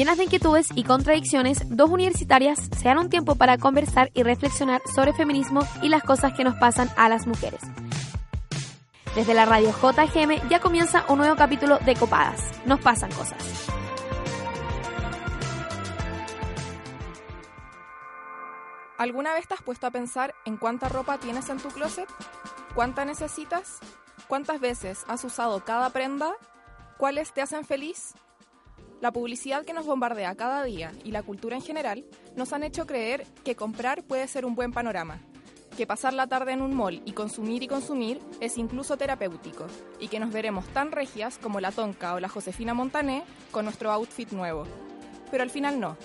Llenas de inquietudes y contradicciones, dos universitarias se dan un tiempo para conversar y reflexionar sobre feminismo y las cosas que nos pasan a las mujeres. Desde la radio JGM ya comienza un nuevo capítulo de Copadas. Nos pasan cosas. ¿Alguna vez te has puesto a pensar en cuánta ropa tienes en tu closet? ¿Cuánta necesitas? ¿Cuántas veces has usado cada prenda? ¿Cuáles te hacen feliz? La publicidad que nos bombardea cada día y la cultura en general nos han hecho creer que comprar puede ser un buen panorama, que pasar la tarde en un mall y consumir y consumir es incluso terapéutico, y que nos veremos tan regias como la Tonka o la Josefina Montané con nuestro outfit nuevo. Pero al final no.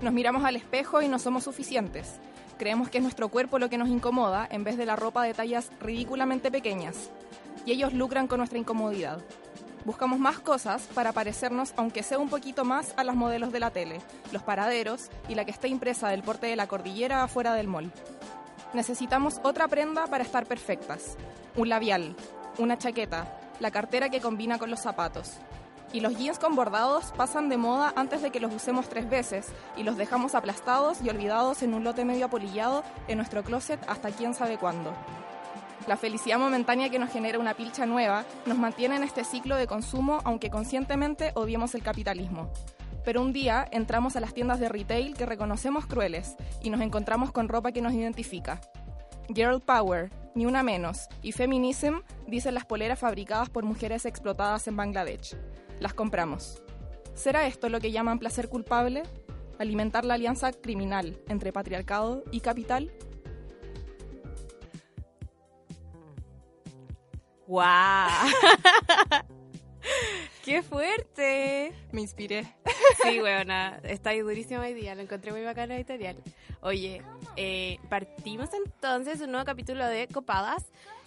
Nos miramos al espejo y no somos suficientes. Creemos que es nuestro cuerpo lo que nos incomoda en vez de la ropa de tallas ridículamente pequeñas. Y ellos lucran con nuestra incomodidad. Buscamos más cosas para parecernos, aunque sea un poquito más, a las modelos de la tele, los paraderos y la que está impresa del porte de la cordillera afuera del mall. Necesitamos otra prenda para estar perfectas. Un labial, una chaqueta, la cartera que combina con los zapatos. Y los jeans con bordados pasan de moda antes de que los usemos tres veces y los dejamos aplastados y olvidados en un lote medio apolillado en nuestro closet hasta quién sabe cuándo. La felicidad momentánea que nos genera una pilcha nueva nos mantiene en este ciclo de consumo aunque conscientemente odiemos el capitalismo. Pero un día entramos a las tiendas de retail que reconocemos crueles y nos encontramos con ropa que nos identifica. Girl Power, ni una menos, y Feminism dicen las poleras fabricadas por mujeres explotadas en Bangladesh. Las compramos. ¿Será esto lo que llaman placer culpable? ¿Alimentar la alianza criminal entre patriarcado y capital? ¡Guau! ¡Qué fuerte! Me inspiré. Sí, weona, está ahí durísimo hoy día, lo encontré muy bacana editorial. Oye, eh, partimos entonces un nuevo capítulo de Copadas.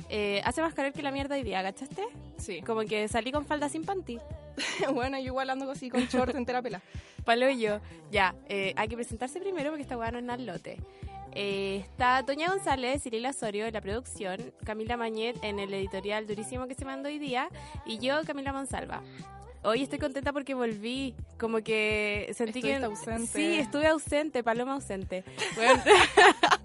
Eh, hace más calor que la mierda hoy día, ¿cachaste? Sí. Como que salí con falda sin panty. bueno, yo igual ando así con short entera pela. Palo y yo. Ya, eh, hay que presentarse primero porque esta weá no es nada lote. Eh, está Toña González, Cirila Osorio en la producción, Camila Mañet en el editorial durísimo que se mandó hoy día y yo, Camila Monsalva. Hoy estoy contenta porque volví, como que sentí Estuviste que... ausente. Sí, estuve ausente, paloma ausente. Bueno,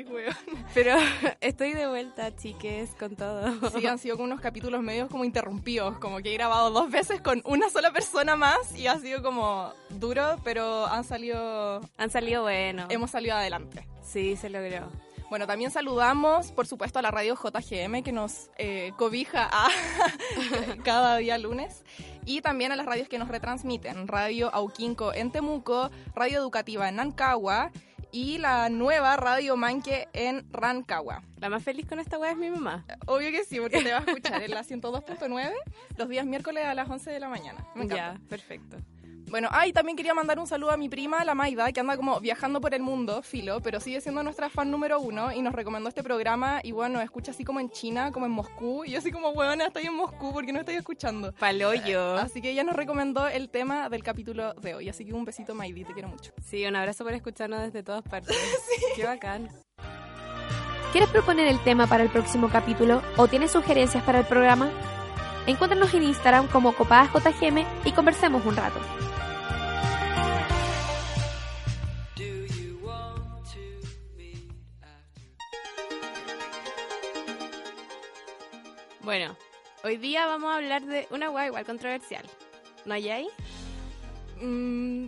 Weón. pero estoy de vuelta, chiques, con todo. Sí, han sido como unos capítulos medios como interrumpidos, como que he grabado dos veces con una sola persona más y ha sido como duro, pero han salido, Han salido buenos. hemos salido adelante. Sí, se logró. Bueno, también saludamos, por supuesto, a la radio JGM que nos eh, cobija a cada día lunes y también a las radios que nos retransmiten, Radio Auquinco en Temuco, Radio Educativa en Nancagua y la nueva Radio Manque en Rancagua. La más feliz con esta weá es mi mamá. Obvio que sí, porque te vas a escuchar en la 102.9 los días miércoles a las 11 de la mañana. Me encanta. Ya, perfecto. Bueno, ah, y también quería mandar un saludo a mi prima, la Maida, que anda como viajando por el mundo, filo, pero sigue siendo nuestra fan número uno y nos recomendó este programa y bueno, nos escucha así como en China, como en Moscú, y yo así como, bueno, estoy en Moscú, porque no estoy escuchando? Paloyo. Así que ella nos recomendó el tema del capítulo de hoy, así que un besito Maidi, te quiero mucho. Sí, un abrazo por escucharnos desde todas partes. Qué bacán. ¿Quieres proponer el tema para el próximo capítulo o tienes sugerencias para el programa? Encuéntranos en Instagram como copadasjgm y conversemos un rato. Bueno, hoy día vamos a hablar de una weá igual controversial. ¿No hay ahí? Mm,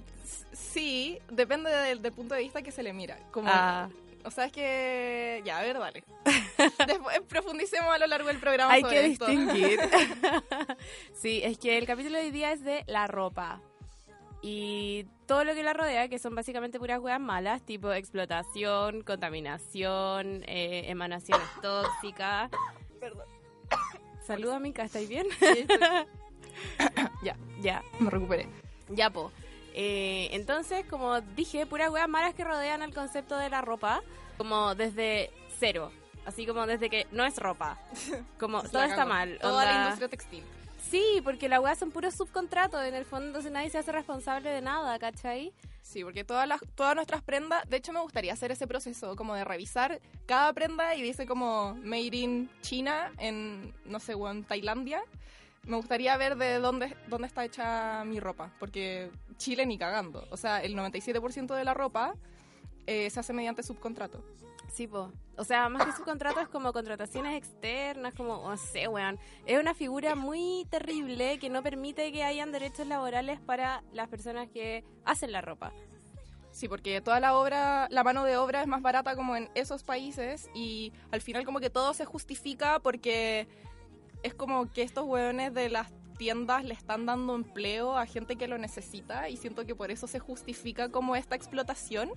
sí, depende del, del punto de vista que se le mira. Como, Ah. O sea, es que... Ya, a ver, dale. Después profundicemos a lo largo del programa Hay sobre que esto. distinguir. sí, es que el capítulo de hoy día es de la ropa. Y todo lo que la rodea, que son básicamente puras weas malas, tipo explotación, contaminación, eh, emanaciones tóxicas. Perdón. Saluda, Mica, ¿estáis bien? Sí, ya, ya. Me recuperé. Ya, po. Eh, entonces, como dije, puras weas malas que rodean al concepto de la ropa, como desde cero. Así como desde que no es ropa. Como todo está mal. Toda la industria textil. Sí, porque la weá son puros subcontratos. En el fondo, entonces nadie se hace responsable de nada, ¿cachai? Sí, porque todas las, todas nuestras prendas, de hecho me gustaría hacer ese proceso, como de revisar cada prenda y dice como Made in China, en, no sé, en Tailandia, Me gustaría ver de dónde, dónde está hecha mi ropa, porque Chile ni cagando. O sea, el 97% de la ropa eh, se hace mediante subcontrato. Sí, po. O sea, más que subcontrato es como contrataciones externas, como, no sé, weón. Es una figura muy terrible que no permite que hayan derechos laborales para las personas que hacen la ropa. Sí, porque toda la obra, la mano de obra es más barata como en esos países y al final como que todo se justifica porque es como que estos hueones de las tiendas le están dando empleo a gente que lo necesita y siento que por eso se justifica como esta explotación.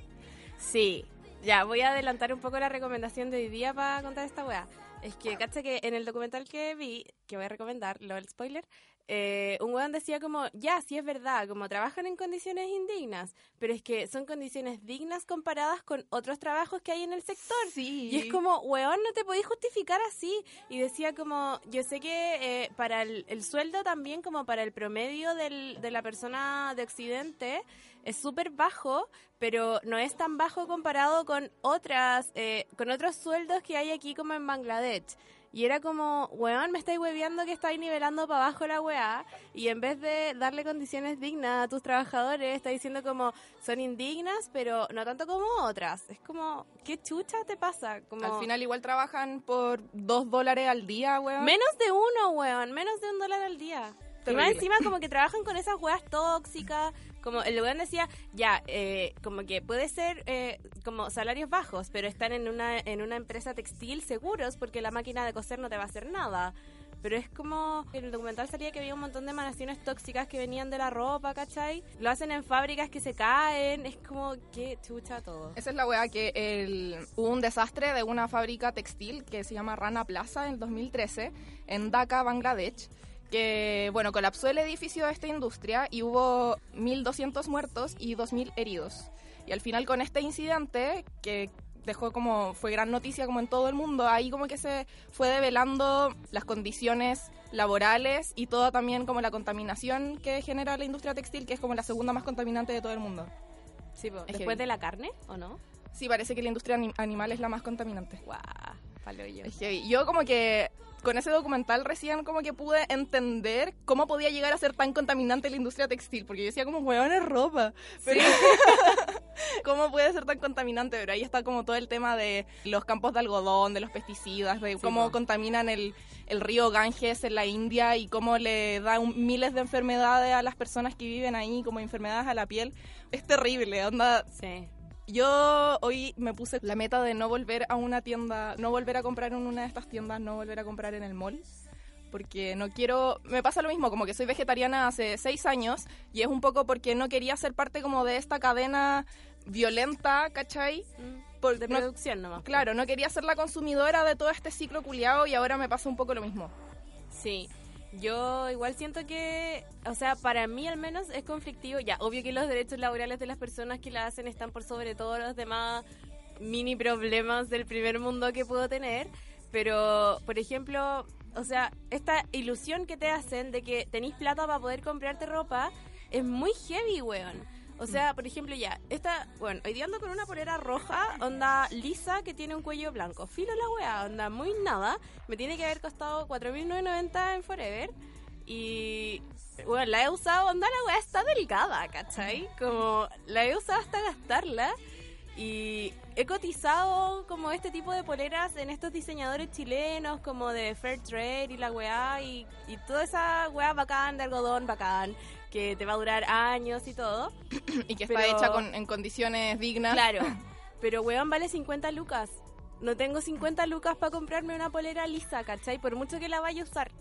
Sí, ya, voy a adelantar un poco la recomendación de hoy día para contar esta weá. Es que, cacha que en el documental que vi, que voy a recomendar, lo del spoiler, eh, un weón decía como, ya, sí es verdad, como trabajan en condiciones indignas, pero es que son condiciones dignas comparadas con otros trabajos que hay en el sector. Sí. Y es como, weón, no te podéis justificar así. Y decía como, yo sé que eh, para el, el, sueldo también, como para el promedio del, de la persona de Occidente, es súper bajo, pero no es tan bajo comparado con otras, eh, con otros sueldos que hay aquí como en Bangladesh. Y era como, weón, me estáis hueveando que estáis nivelando para abajo la weá. Y en vez de darle condiciones dignas a tus trabajadores, está diciendo como, son indignas, pero no tanto como otras. Es como, ¿qué chucha te pasa? Como... Al final igual trabajan por dos dólares al día, weón. Menos de uno, weón. Menos de un dólar al día. Y más encima como que trabajan con esas weas tóxicas. Como el lugar decía, ya, eh, como que puede ser eh, como salarios bajos, pero están en una, en una empresa textil seguros porque la máquina de coser no te va a hacer nada. Pero es como, en el documental salía que había un montón de emanaciones tóxicas que venían de la ropa, ¿cachai? Lo hacen en fábricas que se caen, es como, qué chucha todo. Esa es la weá que el, hubo un desastre de una fábrica textil que se llama Rana Plaza en el 2013 en Dhaka, Bangladesh que, bueno, colapsó el edificio de esta industria y hubo 1.200 muertos y 2.000 heridos. Y al final con este incidente, que dejó como, fue gran noticia como en todo el mundo, ahí como que se fue develando las condiciones laborales y toda también como la contaminación que genera la industria textil, que es como la segunda más contaminante de todo el mundo. Sí, ¿Después de la carne o no? Sí, parece que la industria animal es la más contaminante. Guau, palo yo. Yo como que con ese documental recién como que pude entender cómo podía llegar a ser tan contaminante la industria textil, porque yo decía como, huevón, es ropa. Pero, ¿Cómo puede ser tan contaminante? Pero ahí está como todo el tema de los campos de algodón, de los pesticidas, de cómo contaminan el, el, río Ganges en la India y cómo le da miles de enfermedades a las personas que viven ahí, como enfermedades a la piel. Es terrible, onda. Sí. Yo hoy me puse la meta de no volver a una tienda, no volver a comprar en una de estas tiendas, no volver a comprar en el mall. Porque no quiero. Me pasa lo mismo, como que soy vegetariana hace seis años y es un poco porque no quería ser parte como de esta cadena violenta, ¿cachai? Mm, Por, de producción nomás. Claro, no quería ser la consumidora de todo este ciclo culiado y ahora me pasa un poco lo mismo. Sí. Yo igual siento que, o sea, para mí al menos es conflictivo. Ya, obvio que los derechos laborales de las personas que la hacen están por sobre todos los demás mini problemas del primer mundo que puedo tener. Pero, por ejemplo, o sea, esta ilusión que te hacen de que tenéis plata para poder comprarte ropa es muy heavy, weón. O sea, por ejemplo, ya, esta, bueno, hoy día ando con una polera roja, onda lisa, que tiene un cuello blanco. Filo la weá, onda muy nada. Me tiene que haber costado 4.990 en Forever. Y, bueno, la he usado, onda la weá está delgada, ¿cachai? Como, la he usado hasta gastarla. Y he cotizado como este tipo de poleras en estos diseñadores chilenos, como de Fair Trade y la weá, y, y toda esa weá bacán de algodón bacán que te va a durar años y todo. y que está hecha con, en condiciones dignas. Claro. Pero, weón, vale 50 lucas. No tengo 50 lucas para comprarme una polera lisa, ¿cachai? Por mucho que la vaya a usar.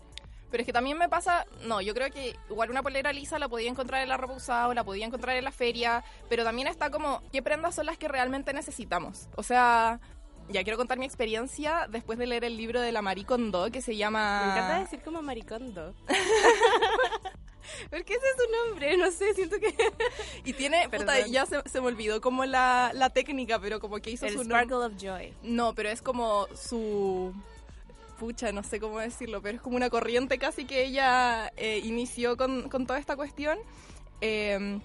Pero es que también me pasa, no, yo creo que igual una polera lisa la podía encontrar en la ropa usada o la podía encontrar en la feria, pero también está como, ¿qué prendas son las que realmente necesitamos? O sea, ya quiero contar mi experiencia después de leer el libro de la Maricondo que se llama... Me encanta decir como Maricondo. Porque ese es su nombre, no sé, siento que... y tiene, puta, ya se, se, me olvidó como la, la técnica, pero como que hizo el su... Sparkle of Joy. No, pero es como su... Pucha, no sé cómo decirlo, pero es como una corriente casi que ella eh, inició con, con, toda esta cuestión. Eh,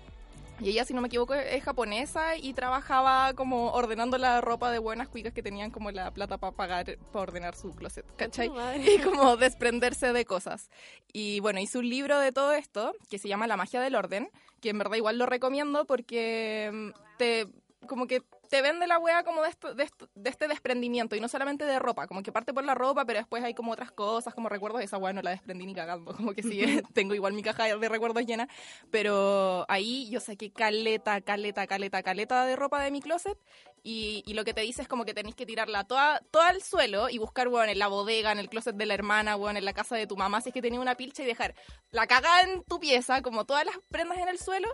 Y ella, si no me equivoco, es japonesa y trabajaba como ordenando la ropa de buenas cuicas que tenían como la plata para pagar, para ordenar su closet, ¿cachai? Y como desprenderse de cosas. Y bueno, hizo un libro de todo esto que se llama La magia del orden, que en verdad igual lo recomiendo porque mm, te como que te vende la wea como de, esto, de, este desprendimiento y no solamente de ropa, como que parte por la ropa, pero después hay como otras cosas, como recuerdos, de esa wea no la desprendí ni cagando, como que sí, tengo igual mi caja de recuerdos llena, pero ahí yo saqué caleta, caleta, caleta, caleta de ropa de mi closet y, y lo que te dice es como que tenéis que tirarla toda, toda al suelo y buscar, bueno, en la bodega, en el closet de la hermana, bueno, en la casa de tu mamá, si es que tenía una pilcha y dejar la caga en tu pieza, como todas las prendas en el suelo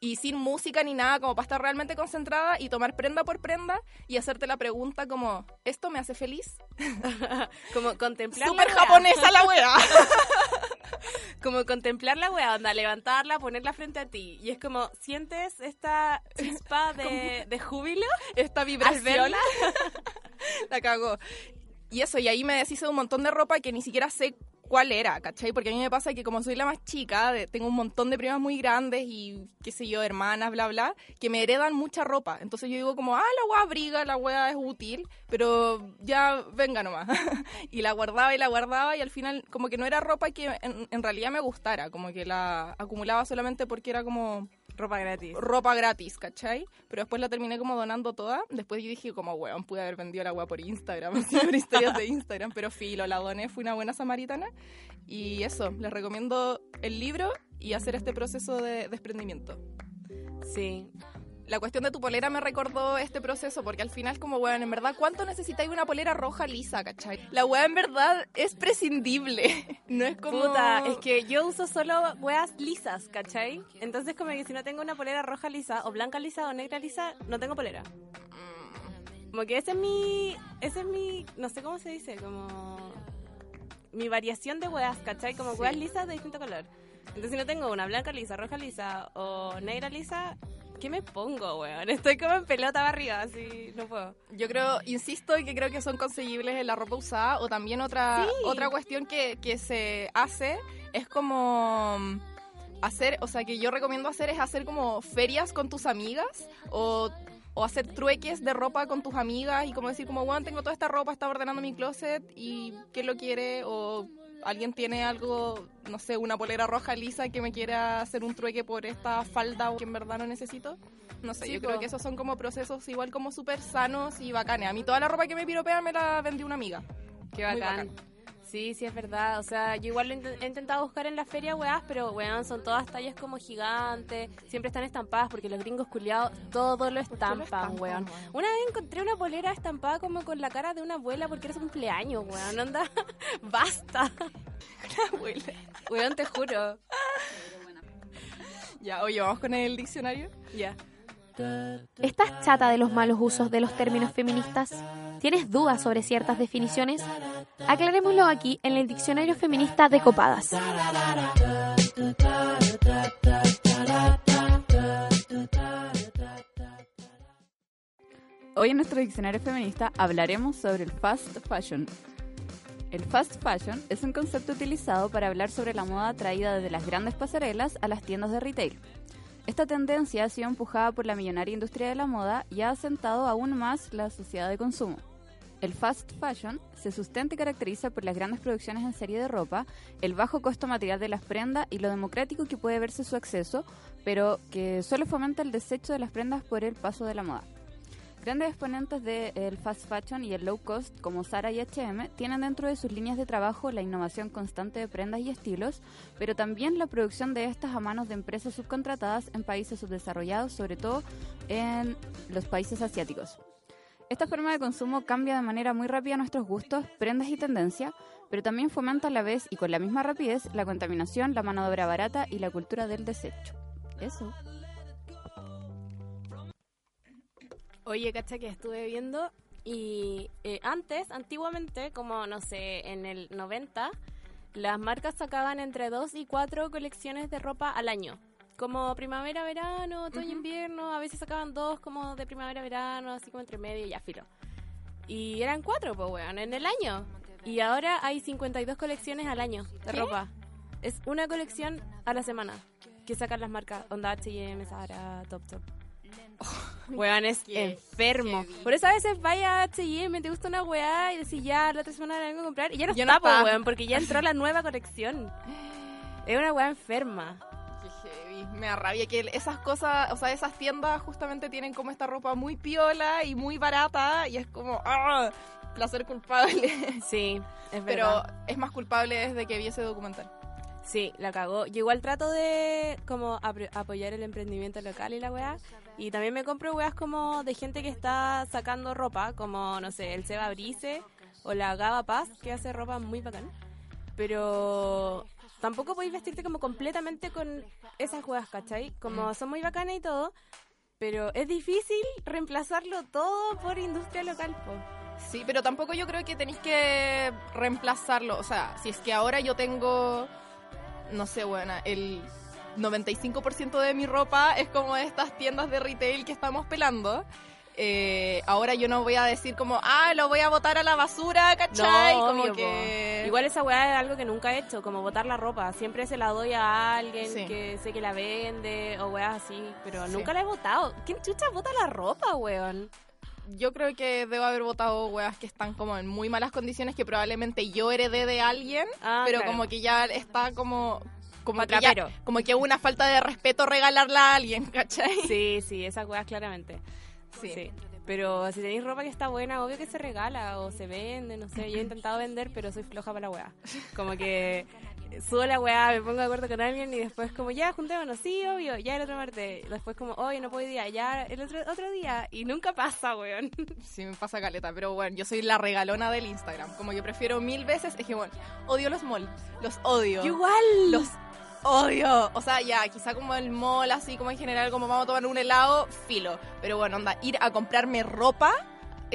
y sin música ni nada, como para estar realmente concentrada y tomar prenda por prenda y hacerte la pregunta como, ¿esto me hace feliz? como contemplar Súper japonesa la wea. como contemplar la wea, onda, levantarla, ponerla frente a ti. Y es como, ¿sientes esta chispa de, de júbilo? Esta vibración. la cagó. Y eso, y ahí me deshice de un montón de ropa que ni siquiera sé cuál era, ¿cachai? Porque a mí me pasa que como soy la más chica, tengo un montón de primas muy grandes y qué sé yo, hermanas, bla, bla, que me heredan mucha ropa. Entonces yo digo como, ah, la weá abriga, la weá es útil, pero ya venga nomás. y la guardaba y la guardaba y al final como que no era ropa que en realidad me gustara, como que la acumulaba solamente porque era como Ropa gratis. Ropa gratis, ¿cachai? Pero después la terminé como donando toda. Después yo dije como, weón, pude haber vendido la weá por Instagram, por historias de Instagram. Pero filo, la doné, fui una buena samaritana. Y eso, les recomiendo el libro y hacer este proceso de desprendimiento. Sí, la cuestión de tu polera me recordó este proceso, porque al final, como, weón, en verdad, ¿cuánto necesitáis una polera roja lisa, cachai? La weá en verdad es prescindible. No es como. Puta, es que yo uso solo weas lisas, ¿cachai? Entonces, como que si no tengo una polera roja lisa, o blanca lisa, o negra lisa, no tengo polera. Como que ese es mi. Ese es mi. No sé cómo se dice, como. Mi variación de weas, ¿cachai? Como weas lisas de distinto color. Entonces, si no tengo una blanca lisa, roja lisa o negra lisa, ¿Qué me pongo, weón? Estoy como en pelota arriba, así no puedo. Yo creo, insisto, que creo que son conseguibles en la ropa usada. O también otra, otra cuestión que, que se hace es como mm, hacer, o sea, que yo recomiendo hacer es hacer como ferias con tus amigas o, o hacer trueques de ropa con tus amigas y como decir como, bueno, tengo toda esta ropa, está ordenando mi closet y ¿quién lo quiere? O alguien tiene algo, no sé, una polera roja lisa que me quiera hacer un trueque por esta falda que en verdad no necesito. No sé, yo creo que esos son como procesos igual como súper sanos y bacanes. A mí toda la ropa que me piropea me la vendió una amiga. Qué bacán. Sí, sí, es verdad. O sea, yo igual he intentado buscar en la feria, weás, pero weón, son todas tallas como gigantes. Siempre están estampadas porque los gringos culiados todo lo estampan, weón. Una vez encontré una polera estampada como con la cara de una abuela porque era su cumpleaños, weón. Anda, basta. Una abuela. Weón, te juro. Ya, oye, vamos con el diccionario. Ya. ¿Estás chata de los malos usos de los términos feministas? ¿Tienes dudas sobre ciertas definiciones? Aclarémoslo aquí en el Diccionario Feminista de Copadas. Hoy en nuestro diccionario feminista hablaremos sobre el fast fashion. El fast fashion es un concepto utilizado para hablar sobre la moda traída desde las grandes pasarelas a las tiendas de retail. Esta tendencia ha sido empujada por la millonaria industria de la moda y ha asentado aún más la sociedad de consumo. El fast fashion se sustenta y caracteriza por las grandes producciones en serie de ropa, el bajo costo material de las prendas y lo democrático que puede verse su acceso, pero que solo fomenta el desecho de las prendas por el paso de la moda. Grandes exponentes del fast fashion y el low cost como Zara y H&M tienen dentro de sus líneas de trabajo la innovación constante de prendas y estilos, pero también la producción de estas a manos de empresas subcontratadas en países subdesarrollados, sobre todo en los países asiáticos. Esta forma de consumo cambia de manera muy rápida nuestros gustos, prendas y tendencia, pero también fomenta a la vez y con la misma rapidez la contaminación, la mano de obra barata y la cultura del desecho. Eso. Oye, cacha que estuve viendo y eh, antes, antiguamente, como no sé, en el 90, las marcas sacaban entre dos y cuatro colecciones de ropa al año. Como primavera, verano, otoño, invierno, a veces sacaban dos como de primavera, verano, así como entre medio y ya filo. Y eran cuatro, pues, weón, en el año. Y ahora hay 52 colecciones al año de ropa. Es una colección a la semana. que sacan las marcas Onda H&M, Zara, Top Top. Weón, es enfermo. Por eso a veces vaya a H&M, te gusta una weá y decís ya, la otra semana la vengo a comprar y ya no Ya está, no po, weón, porque ya entró la nueva colección. Es una weá enferma. Qué heavy. Me da rabia que esas cosas, o sea, esas tiendas justamente tienen como esta ropa muy piola y muy barata y es como, ¡ah! Placer culpable. Sí, es Pero verdad. es más culpable desde que vi ese documental. Sí, la cagó. Yo igual trato de como apoyar el emprendimiento local y la weá. Y también me compro weas como de gente que está sacando ropa, como, no sé, el Seba Brice o la Gaba Paz, que hace ropa muy bacán. Pero tampoco podéis vestirte como completamente con esas weas, ¿cachai? Como son muy bacanas y todo, pero es difícil reemplazarlo todo por industria local, po. Sí, pero tampoco yo creo que tenéis que reemplazarlo. O sea, si es que ahora yo tengo, no sé, buena, el 95% de mi ropa es como de estas tiendas de retail que estamos pelando. eh, ahora yo no voy a decir como, ah, lo voy a botar a la basura, ¿cachai? No, como obvio, que... po. Igual esa weá es algo que nunca he hecho, como botar la ropa. Siempre se la doy a alguien Sí. que sé que la vende o weas así, pero Sí. nunca la he botado. ¿Quién chucha bota la ropa, weón? Yo creo que debo haber botado weas que están como en muy malas condiciones que probablemente yo heredé de alguien, Ah, pero claro. como que ya está como... Como que, ya- como que una falta de respeto regalarla a alguien, ¿cachai? Sí, sí, esas weas claramente. Sí. Sí. Pero si tenéis ropa que está buena, obvio que se regala o se vende, no sé. Yo he intentado vender, pero soy floja para la weá. Como que subo la weá, me pongo de acuerdo con alguien y después como, ya, juntémonos, sí, obvio, ya el otro martes. Después como, hoy no puedo ir día, ya el otro, otro día. Y nunca pasa, weón. Sí, me pasa caleta, pero bueno, yo soy la regalona del Instagram. Como yo prefiero mil veces, es que bueno, odio los malls, los odio. igual. Los odio. O sea, ya, quizá como el mall, así como en general, como vamos a tomar un helado, filo. Pero bueno, onda, ir a comprarme ropa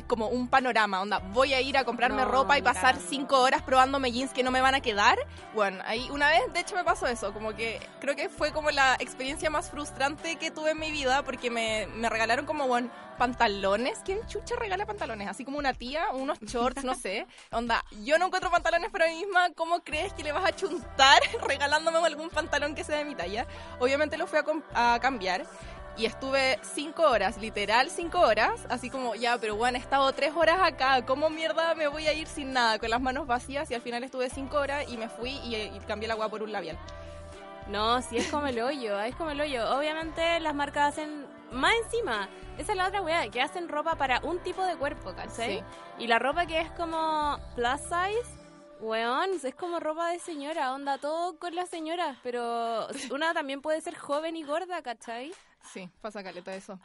como un panorama, onda, voy a ir a comprarme No, ropa y pasar cinco horas probándome jeans que no me van a quedar. Bueno, ahí una vez, de hecho, me pasó eso, como que creo que fue como la experiencia más frustrante que tuve en mi vida, porque me, me regalaron como, bueno, pantalones. ¿Quién chucha regala pantalones? Así como una tía, unos shorts, no sé. Onda, yo no encuentro pantalones para mí misma, ¿cómo crees que le vas a chuntar regalándome algún pantalón que sea de mi talla? Obviamente lo fui a cambiar y estuve cinco horas, literal cinco horas, así como, ya, pero bueno, he estado tres horas acá, ¿cómo mierda me voy a ir sin nada, con las manos vacías? Y al final estuve cinco horas y me fui y, y cambié la agua por un labial. No, sí es como el hoyo, es como el hoyo. Obviamente las marcas hacen más encima. Esa es la otra weá, que hacen ropa para un tipo de cuerpo, ¿cachai? Sí. Y la ropa que es como plus size, weón, es como ropa de señora, onda, todo con las señoras, pero una también puede ser joven y gorda, ¿cachai? Sí, pasa caleta eso.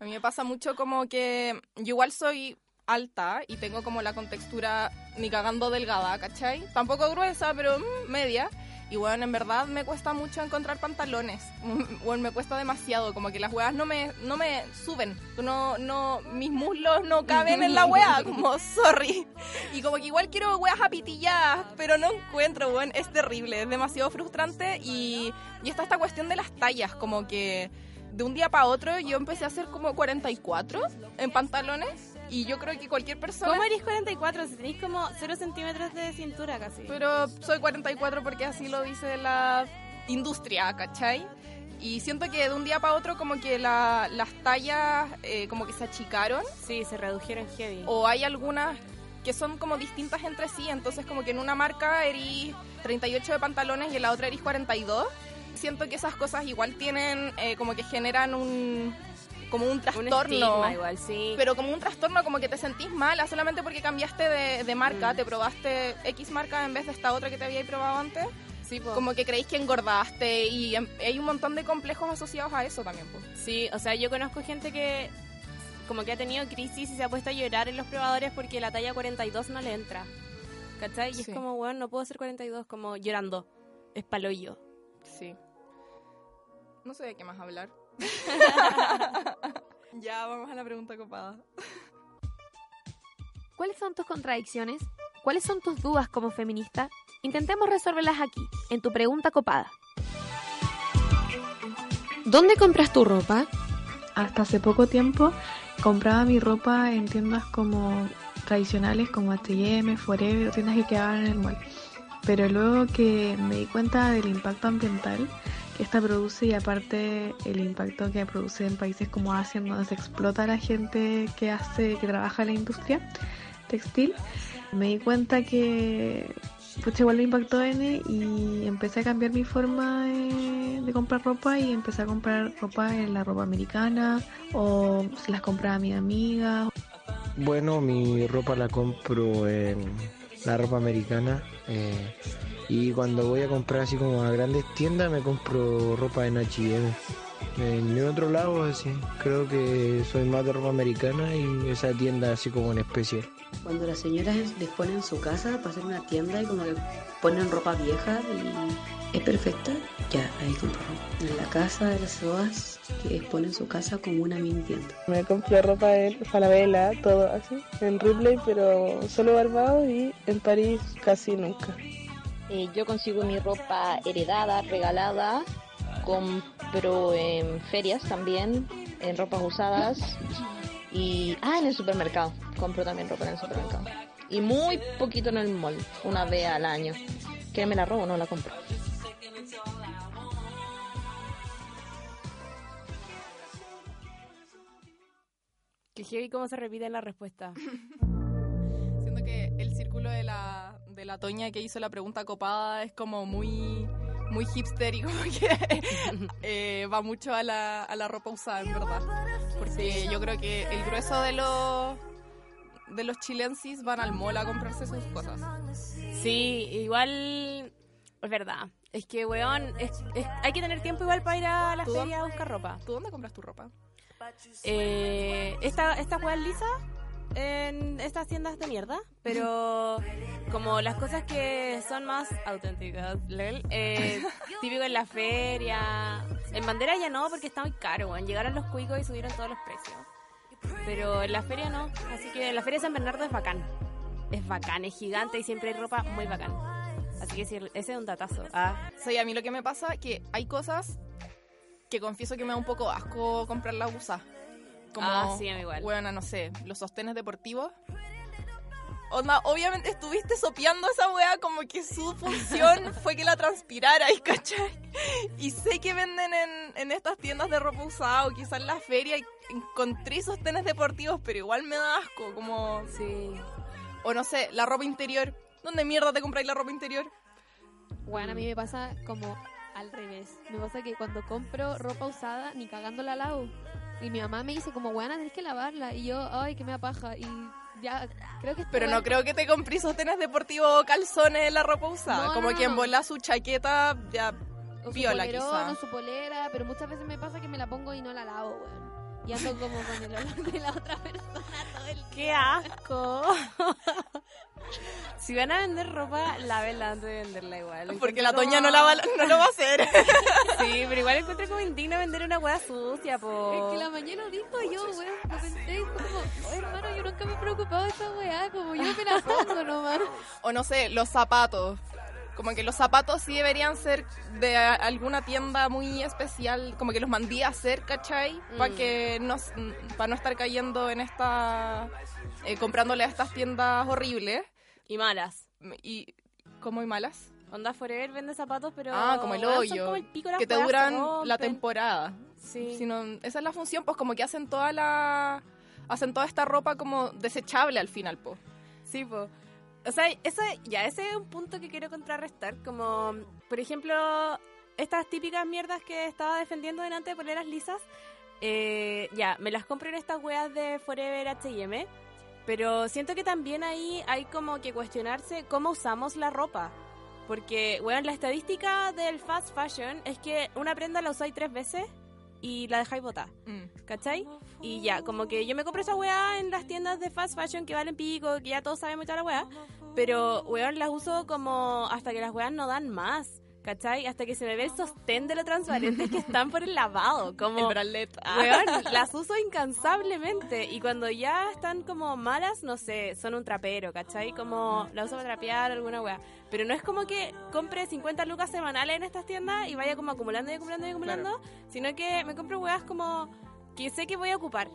A mí me pasa mucho como que yo igual soy alta y tengo como la contextura ni cagando delgada, ¿cachai? Tampoco gruesa, pero mm, media. Y bueno, en verdad me cuesta mucho encontrar pantalones. Bueno, me cuesta demasiado, como que las weas no me, no me suben. No, no, mis muslos no caben en la wea, como sorry. Y como que igual quiero weas apitilladas, pero no encuentro, weón. Es terrible, es demasiado frustrante. Y, y está esta cuestión de las tallas, como que de un día para otro yo empecé a hacer como 44 en pantalones. Y yo creo que cualquier persona... ¿Cómo eres 44 si tenéis como 0 centímetros de cintura casi? Pero soy 44 porque así lo dice la industria, ¿cachai? Y siento que de un día para otro como que la- las tallas eh, como que se achicaron Sí, se redujeron heavy. o hay algunas que son como distintas entre sí, entonces como que en una marca eres 38 de pantalones y en la otra eres 42. Siento que esas cosas igual tienen eh, como que generan un como un Un trastorno. estigma igual, sí. Pero como un trastorno, como que te sentís mala solamente porque cambiaste de, de marca, Mm. te probaste X marca en vez de esta otra que te habíais probado antes. sí, po. Como que creéis que engordaste y em- hay un montón de complejos asociados a eso también. pues. Sí, o sea, yo conozco gente que como que ha tenido crisis y se ha puesto a llorar en los probadores porque la talla 42 no le entra. ¿Cachai? Y Sí. es como, bueno, no puedo ser 42, como llorando. Es paloyo. Sí. No sé de qué más hablar. ya, vamos a la pregunta copada. ¿Cuáles son tus contradicciones? ¿Cuáles son tus dudas como feminista? Intentemos resolverlas aquí, en tu pregunta copada. ¿Dónde compras tu ropa? Hasta hace poco tiempo compraba mi ropa en tiendas como tradicionales como H&M, Forever, tiendas que quedaban en el mall. Pero luego que me di cuenta del impacto ambiental esta produce y aparte el impacto que produce en países como Asia, donde se explota la gente que hace, que trabaja en la industria textil, me di cuenta que pues igual me impactó N y empecé a cambiar mi forma de, de, comprar ropa y empecé a comprar ropa en la ropa americana o se las compraba a mi amiga. Bueno, mi ropa la compro en la ropa americana eh, y cuando voy a comprar así como a grandes tiendas me compro ropa en H&M. En mi otro lado, así, creo que soy más de ropa americana y esa tienda así como en especial. Cuando las señoras disponen su casa para hacer una tienda y como que ponen ropa vieja y es perfecta, ya, ahí compro ropa. En la casa de las SOAS que exponen su casa como una mini tienda. Me compré ropa en Falabella, todo así, en Ripley, pero solo Barbados y en París casi nunca. Eh, yo consigo mi ropa heredada, regalada, compro en ferias también, en ropas usadas y ah en el supermercado compro también ropa en el supermercado. Y muy poquito en el mall una vez al año. Que me la robo no la compro. Que heavy cómo se repite la respuesta. Siento que el círculo de la de la Toña que hizo la pregunta copada es como muy muy hipster y como que eh, va mucho a la, a la ropa usada, en verdad. Porque yo creo que el grueso de los de los chilensis van al mall a comprarse sus cosas. Sí, igual es verdad. Es que, weón, es, es, hay que tener tiempo igual para ir a la feria a buscar ropa. ¿Tú dónde compras tu ropa? Eh, esta, esta weón lisa en estas tiendas de mierda, pero como las cosas que son más auténticas, eh, típico en la feria, en bandera ya no, porque está muy caro, llegaron los cuicos y subieron todos los precios. Pero en la feria no, así que en la feria de San Bernardo es bacán. Es bacán, es gigante y siempre hay ropa muy bacán. Así que ese es un datazo. Ah. Sí, a mí lo que me pasa que hay cosas que confieso que me da un poco asco comprarlas usadas. Como, ah, sí, igual. Bueno, no sé, los sostenes deportivos. Onda, obviamente estuviste sopeando esa weá como que su función fue que la transpirara, ¿y cachai? Y sé que venden en, en estas tiendas de ropa usada o quizás en la feria y encontré sostenes deportivos, pero igual me da asco, como... Sí. O no sé, la ropa interior. ¿Dónde mierda te compráis la ropa interior? Bueno, a mí me pasa como al revés. Me pasa que cuando compro ropa usada, ni cagando la lavo. Y mi mamá me dice como, buena, tenés que lavarla. Y yo, ay, que me apaja. Y ya, creo que... Pero no creo que te compré sostenes deportivos o calzones en la ropa usada. No, como no, quien bola su chaqueta, ya o su viola polerón, quizá. o su polera, pero muchas veces me pasa que me la pongo y no la lavo, weón. Y ando como con el olor de la otra persona todo el ¡Qué asco! si van a vender ropa, lávenla antes de venderla igual. Porque la Toña como- no, la va, no lo va a hacer. Sí, pero igual encuentro como indigno vender una hueá sucia, po. Es que la mañana dijo yo, weón, lo pensé y fue como, oh, hermano, yo nunca me he preocupado de esa weá, como yo me la pongo nomás. o no sé, los zapatos. Como que los zapatos sí deberían ser de alguna tienda muy especial, como que los mandé a hacer, ¿cachai? Para Mm. que no, para no estar cayendo en esta, eh, comprándole a estas tiendas horribles Y malas. y como y malas, Onda Forever vende zapatos, pero. Ah, como el son hoyo, como el pico, que te duran la temporada. Sí. Si no- esa es la función, pues como que hacen toda la, hacen toda esta ropa como desechable al final, pues. Sí, po. O sea, eso, ya, ese es un punto que quiero contrarrestar. Como, por ejemplo, estas típicas mierdas que estaba defendiendo delante de poleras lisas. eh, ya, me las compro en estas weas de Forever HM. Pero siento que también ahí hay como que cuestionarse cómo usamos la ropa. Porque, weón, la estadística del fast fashion es que una prenda la usáis tres veces y la dejáis botar. ¿Cachai? Y ya, como que yo me compro esa weá en las tiendas de fast fashion que valen pico, que ya todos sabemos toda la weá. Pero, weón, las uso como hasta que las weas no dan más. ¿Cachai? Hasta que se me ve el sostén de lo transparente que están por el lavado. Como, El bralette. Ah. Weón, las uso incansablemente. Y cuando ya están como malas, no sé, son un trapero, ¿cachai? Como la uso para trapear alguna weá. Pero no es como que compre 50 lucas semanales en estas tiendas y vaya como acumulando y acumulando y acumulando. Sino que me compro weas como que sé que voy a ocupar.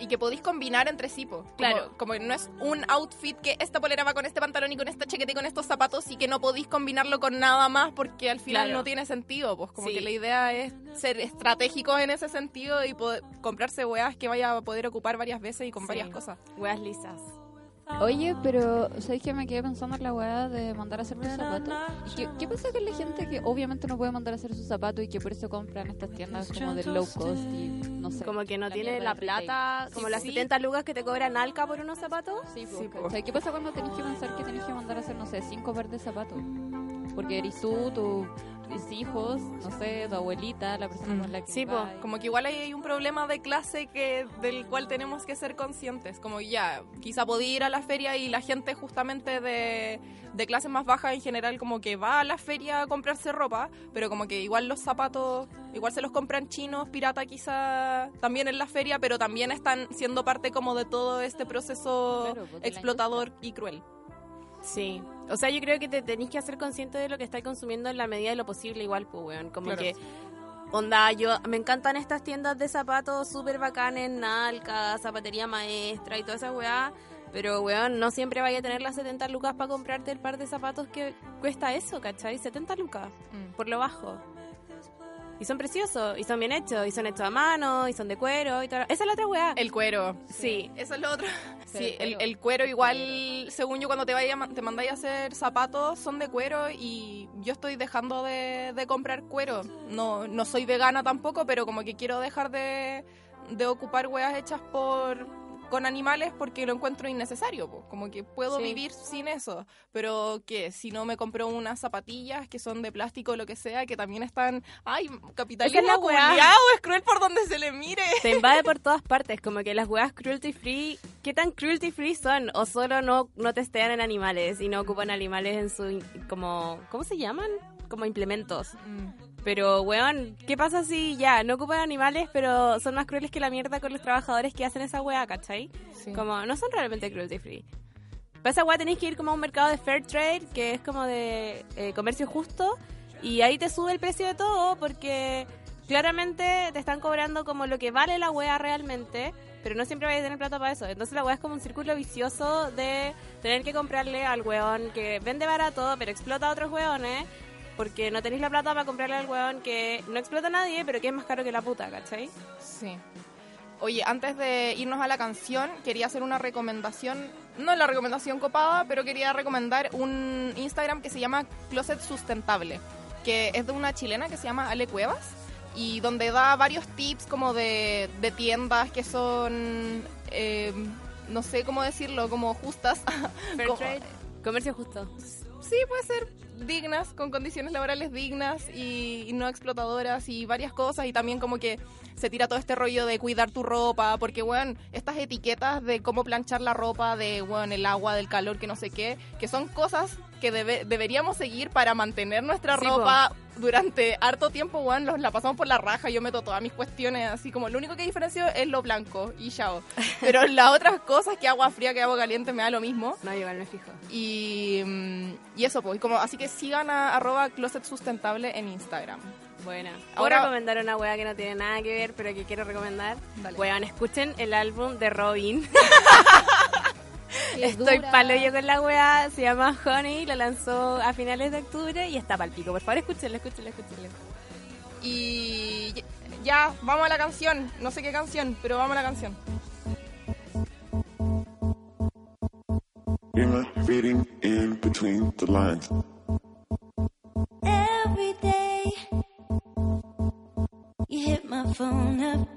Y que podéis combinar entre sí, po. Como- Claro. Como, no es un outfit que esta polera va con este pantalón y con esta chaqueta y con estos zapatos y que no podéis combinarlo con nada más porque al final Claro. no tiene sentido. Pues como Sí. que la idea es ser estratégicos en ese sentido y poder comprarse weas que vaya a poder ocupar varias veces y con Sí. varias cosas. Weas lisas. Oye, pero ¿sabes que me quedé pensando en la weá de mandar a hacer tus zapatos? ¿Y qué, qué pasa con la gente que obviamente no puede mandar a hacer sus zapatos y que por eso compran estas tiendas como de low cost y no sé? Como que no la tiene la plata, como Sí, las sí. 70 lucas que te cobran Alca por unos zapatos. Sí, Sí, po, po. ¿Sabes qué pasa cuando tenés que pensar que tenés que mandar a hacer, no sé, cinco pares de zapatos? Porque eres tú, tus hijos, no sé, tu abuelita, la persona con la que Sí, po. Como que igual hay, un problema de clase que del cual tenemos que ser conscientes. Como ya, quizá podía ir a la feria y la gente justamente de, de clase más baja en general como que va a la feria a comprarse ropa, pero como que igual los zapatos, igual se los compran chinos, pirata quizá también en la feria, pero también están siendo parte como de todo este proceso Claro, pues, explotador y cruel. Sí. O sea, yo creo que te tenéis que hacer consciente de lo que estáis consumiendo en la medida de lo posible igual, pues, weón. Como Claro. que... Onda, yo me encantan estas tiendas de zapatos súper bacanes, Nalca, Zapatería Maestra y toda esa weá. Pero, weón, no siempre vaya a tener las 70 lucas para comprarte el par de zapatos que cuesta eso, ¿cachai? 70 lucas, Mm. por lo bajo. Y son preciosos, y son bien hechos, y son hechos a mano, y son de cuero, y todo. Esa es la otra weá. El cuero. Sí. Eso es lo otro. Pero Sí, el, cuero. el cuero igual, según yo, cuando te vaya, te mandáis a hacer zapatos, son de cuero y yo estoy dejando de, de comprar cuero. No, no soy vegana tampoco, pero como que quiero dejar de, de ocupar weas hechas por con animales porque lo encuentro innecesario, po. como que puedo Sí. vivir sin eso, pero que si no me compro unas zapatillas que son de plástico o lo que sea, que también están, ay, capitalismo la weá. culiao, es cruel por donde se le mire. Te invade por todas partes, como que las weas cruelty free, ¿qué tan cruelty free son? O solo no, no testean en animales y no ocupan animales en su, como, ¿cómo se llaman? Como implementos. Pero, weón, ¿qué pasa si ya no ocupan animales, pero son más crueles que la mierda con los trabajadores que hacen esa wea, ¿cachai? Sí. Como, no son realmente cruelty free. Para esa wea tenéis que ir como a un mercado de fair trade, que es como de eh, comercio justo, y ahí te sube el precio de todo, porque claramente te están cobrando como lo que vale la wea realmente, pero no siempre vais a tener plata para eso. Entonces la wea es como un círculo vicioso de tener que comprarle al weón que vende barato, pero explota a otros weones, porque no tenéis la plata para comprarle al weón que no explota a nadie, pero que es más caro que la puta, ¿cachai? Sí. Oye, antes de irnos a la canción, quería hacer una recomendación, no la recomendación copada, pero quería recomendar un Instagram que se llama Closet Sustentable, que es de una chilena que se llama Ale Cuevas y donde da varios tips como de, de tiendas que son, eh, no sé cómo decirlo, como justas. Fair Como- trade. Comercio justo. Sí, puede ser dignas, con condiciones laborales dignas y, y no explotadoras y varias cosas. Y también como que se tira todo este rollo de cuidar tu ropa, porque, bueno, estas etiquetas de cómo planchar la ropa, de, bueno, el agua, del calor, que no sé qué, que son cosas que debe- deberíamos seguir para mantener nuestra Sí, ropa durante harto tiempo, bueno, los, la pasamos por la raja, yo meto todas mis cuestiones así como lo único que diferencio es lo blanco y chao. Pero las otras cosas, que agua fría, que agua caliente, me da lo mismo. No, igual me fijo. Y, mm, y eso, pues, como, así que sigan a arroba closet sustentable en Instagram. Buena. ¿Puedo Ahora- recomendar una wea que no tiene nada que ver, pero que quiero recomendar? Dale. Weón, escuchen el álbum de Robin. Estoy dura. palo yo con la wea. Se llama Honey, lo lanzó a finales de octubre y está pal pico. Por favor, escúchenlo, escúchenlo, escúchenlo. Y ya- vamos a la canción. No sé qué canción, pero vamos a la canción. You're not reading in between the lines. Every day you hit my phone up.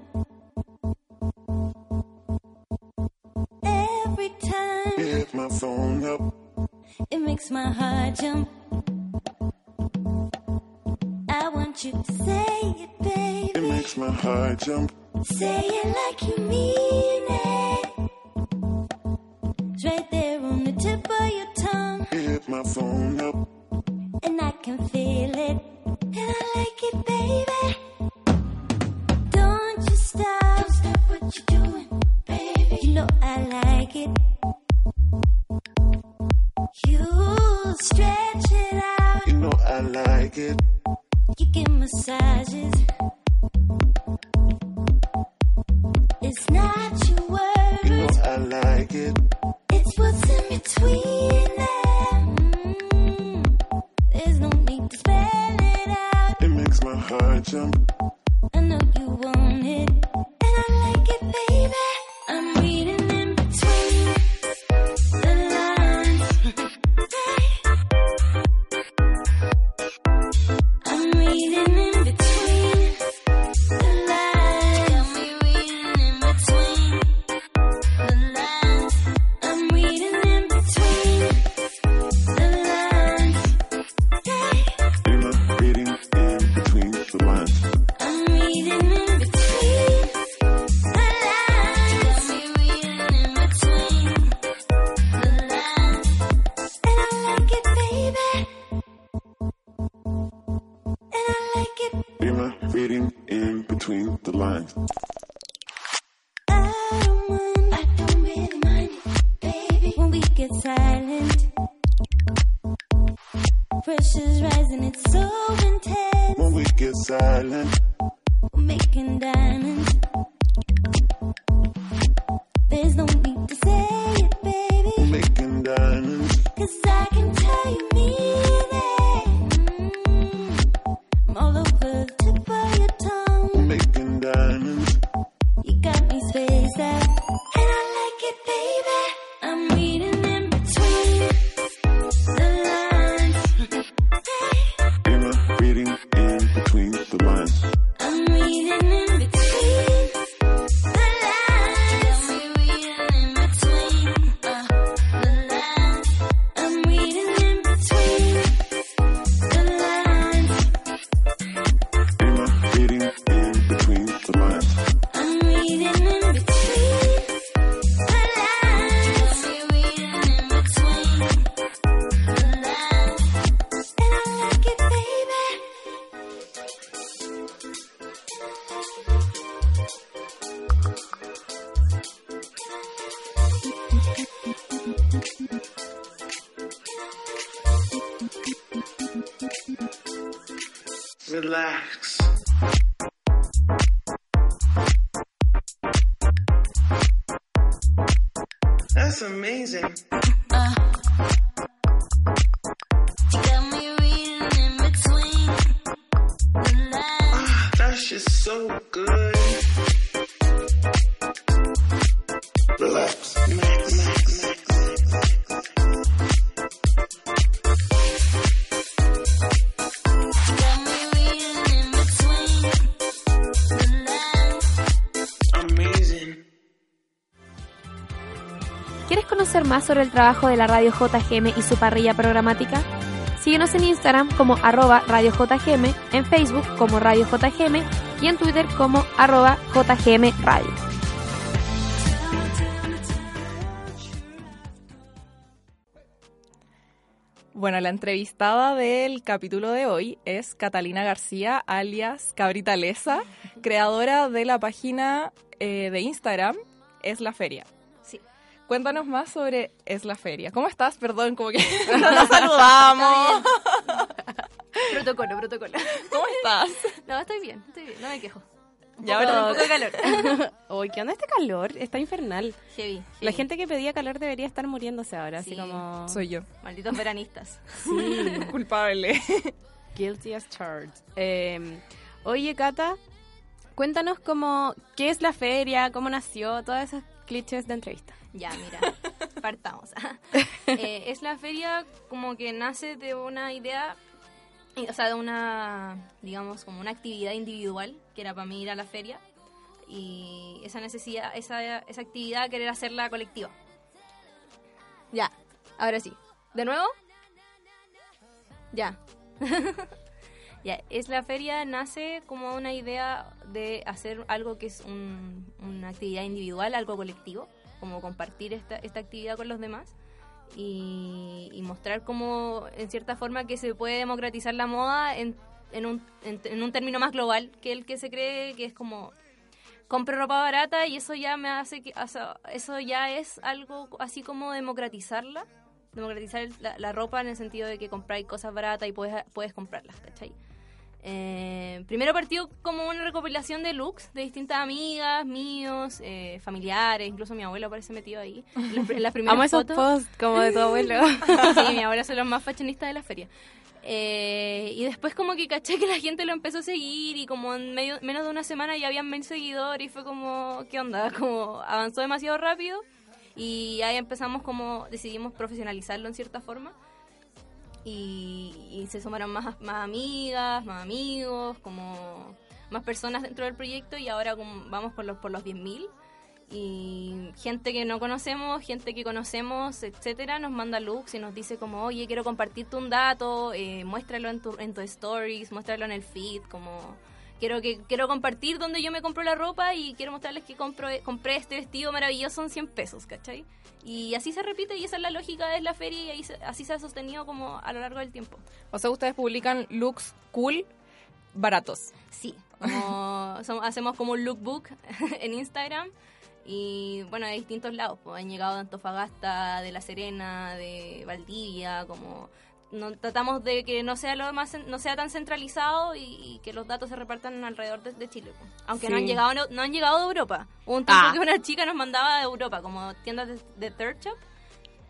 Makes my heart jump. I want you to say it, baby. It makes my heart jump. Say it like you mean it. It's right there on the tip of your tongue, You hit my phone up. and I can feel it. And I like it, baby. ¿Quieres conocer más sobre el trabajo de la radio JGM y su parrilla programática? Síguenos en Instagram como arroba Radio JGM, en Facebook como Radio JGM y en Twitter como arroba JGM Radio. Bueno, la entrevistada del capítulo de hoy es Catalina García, alias Cabrita Lesa, creadora de la página eh, de Instagram Es la Feria. Sí. Cuéntanos más sobre Es la Feria. ¿Cómo estás? Perdón, como que no nos saludamos. Protocolo, protocolo. ¿Cómo estás? No, estoy bien, estoy bien, no me quejo. Y ahora- un poco de calor. Uy, ¿qué onda este calor? Está infernal. Heavy, La gente que pedía calor debería estar muriéndose ahora, así Sí. como... Soy yo. Malditos veranistas. Sí. Culpable. Guilty as charged. Eh, oye, Cata, cuéntanos cómo, qué es la feria, cómo nació, todas esas clichés de entrevista. Ya, mira, partamos. Eh, es la feria como que nace de una idea, o sea, de una, digamos, como una actividad individual, que era para mí ir a la feria, y esa necesidad, esa, esa actividad querer hacerla colectiva. Ya, ahora sí. ¿De nuevo? Ya. ya, es la feria nace como una idea de hacer algo que es un- una actividad individual, algo colectivo, como compartir esta, esta actividad con los demás y, y mostrar cómo, en cierta forma, que se puede democratizar la moda en, en, un, en, un término más global que el que se cree que es como compro ropa barata y eso ya me hace que o sea, eso ya es algo así como democratizarla democratizar la ropa en el sentido de que compráis cosas baratas y puedes, puedes comprarlas ¿cachai? Eh, primero partió como una recopilación de looks de distintas amigas, míos, eh, familiares, incluso mi abuelo aparece metido ahí. En las, en las primeras Amo esos posts como de tu abuelo. sí, mi abuelo son los más fashionistas de la feria. Eh, y después como que caché que la gente lo empezó a seguir y como en medio, menos de una semana ya habían mil seguidores y fue como, ¿qué onda? Como avanzó demasiado rápido y ahí empezamos como, decidimos profesionalizarlo en cierta forma y, y se sumaron más, más amigas, más amigos, como más personas dentro del proyecto y ahora vamos por los, por los 10.000 y gente que no conocemos, gente que conocemos, etcétera, nos manda looks y nos dice como, oye, quiero compartirte un dato, eh, muéstralo en tu, en tu stories, muéstralo en el feed, como quiero que quiero compartir donde yo me compro la ropa y quiero mostrarles que compro, compré este vestido maravilloso en 100 pesos, ¿cachai? Y así se repite y esa es la lógica de la feria y ahí se- así se ha sostenido como a lo largo del tiempo. O sea, ustedes publican looks cool, baratos. Sí, como som- hacemos como un lookbook en Instagram y bueno, de distintos lados. pues, han llegado de Antofagasta, de La Serena, de Valdivia, como no, tratamos de que no sea lo más no sea tan centralizado y, y que los datos se repartan alrededor de, de Chile. pues. Aunque no han llegado no, no han llegado de Europa. Hubo un tiempo Ah. que una chica nos mandaba de Europa, como tiendas de, de third shop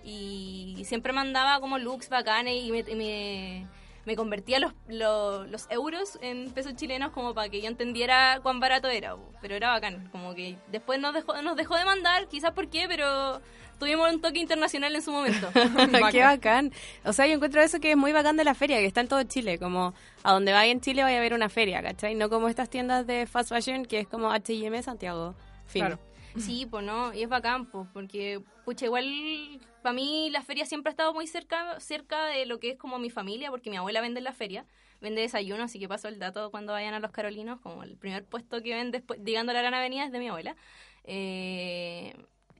y siempre mandaba como looks bacanes y me, y me, me convertía los, los, los euros en pesos chilenos como para que yo entendiera cuán barato era, pero era bacán, como que después nos dejó, nos dejó de mandar, quizás por qué, pero tuvimos un toque internacional en su momento. Qué bacán. O sea, yo encuentro eso que es muy bacán de la feria, que está en todo Chile. Como a donde vaya en Chile vaya a haber una feria, ¿cachai? No como estas tiendas de fast fashion que es como H&M Santiago. Fin. Claro. Sí, pues no, y es bacán, pues, porque, pucha, igual para mí la feria siempre ha estado muy cerca, cerca de lo que es como mi familia, porque mi abuela vende en la feria, vende desayuno, así que paso el dato cuando vayan a los Carolinos, como el primer puesto que ven después, llegando a la Gran Avenida es de mi abuela. Eh,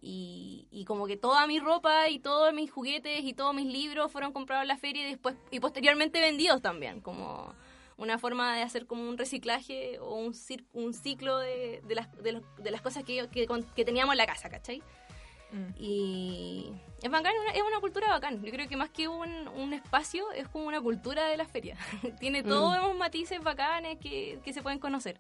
y, y como que toda mi ropa y todos mis juguetes y todos mis libros fueron comprados en la feria y después y posteriormente vendidos también, como una forma de hacer como un reciclaje o un, cir- un ciclo de, de las, de, los- de las cosas que, que, que teníamos en la casa, ¿cachai? Y es bacán, una- es una cultura bacán. Yo creo que más que un, un espacio, es como una cultura de la feria. Tiene todos los matices bacanes que, que se pueden conocer.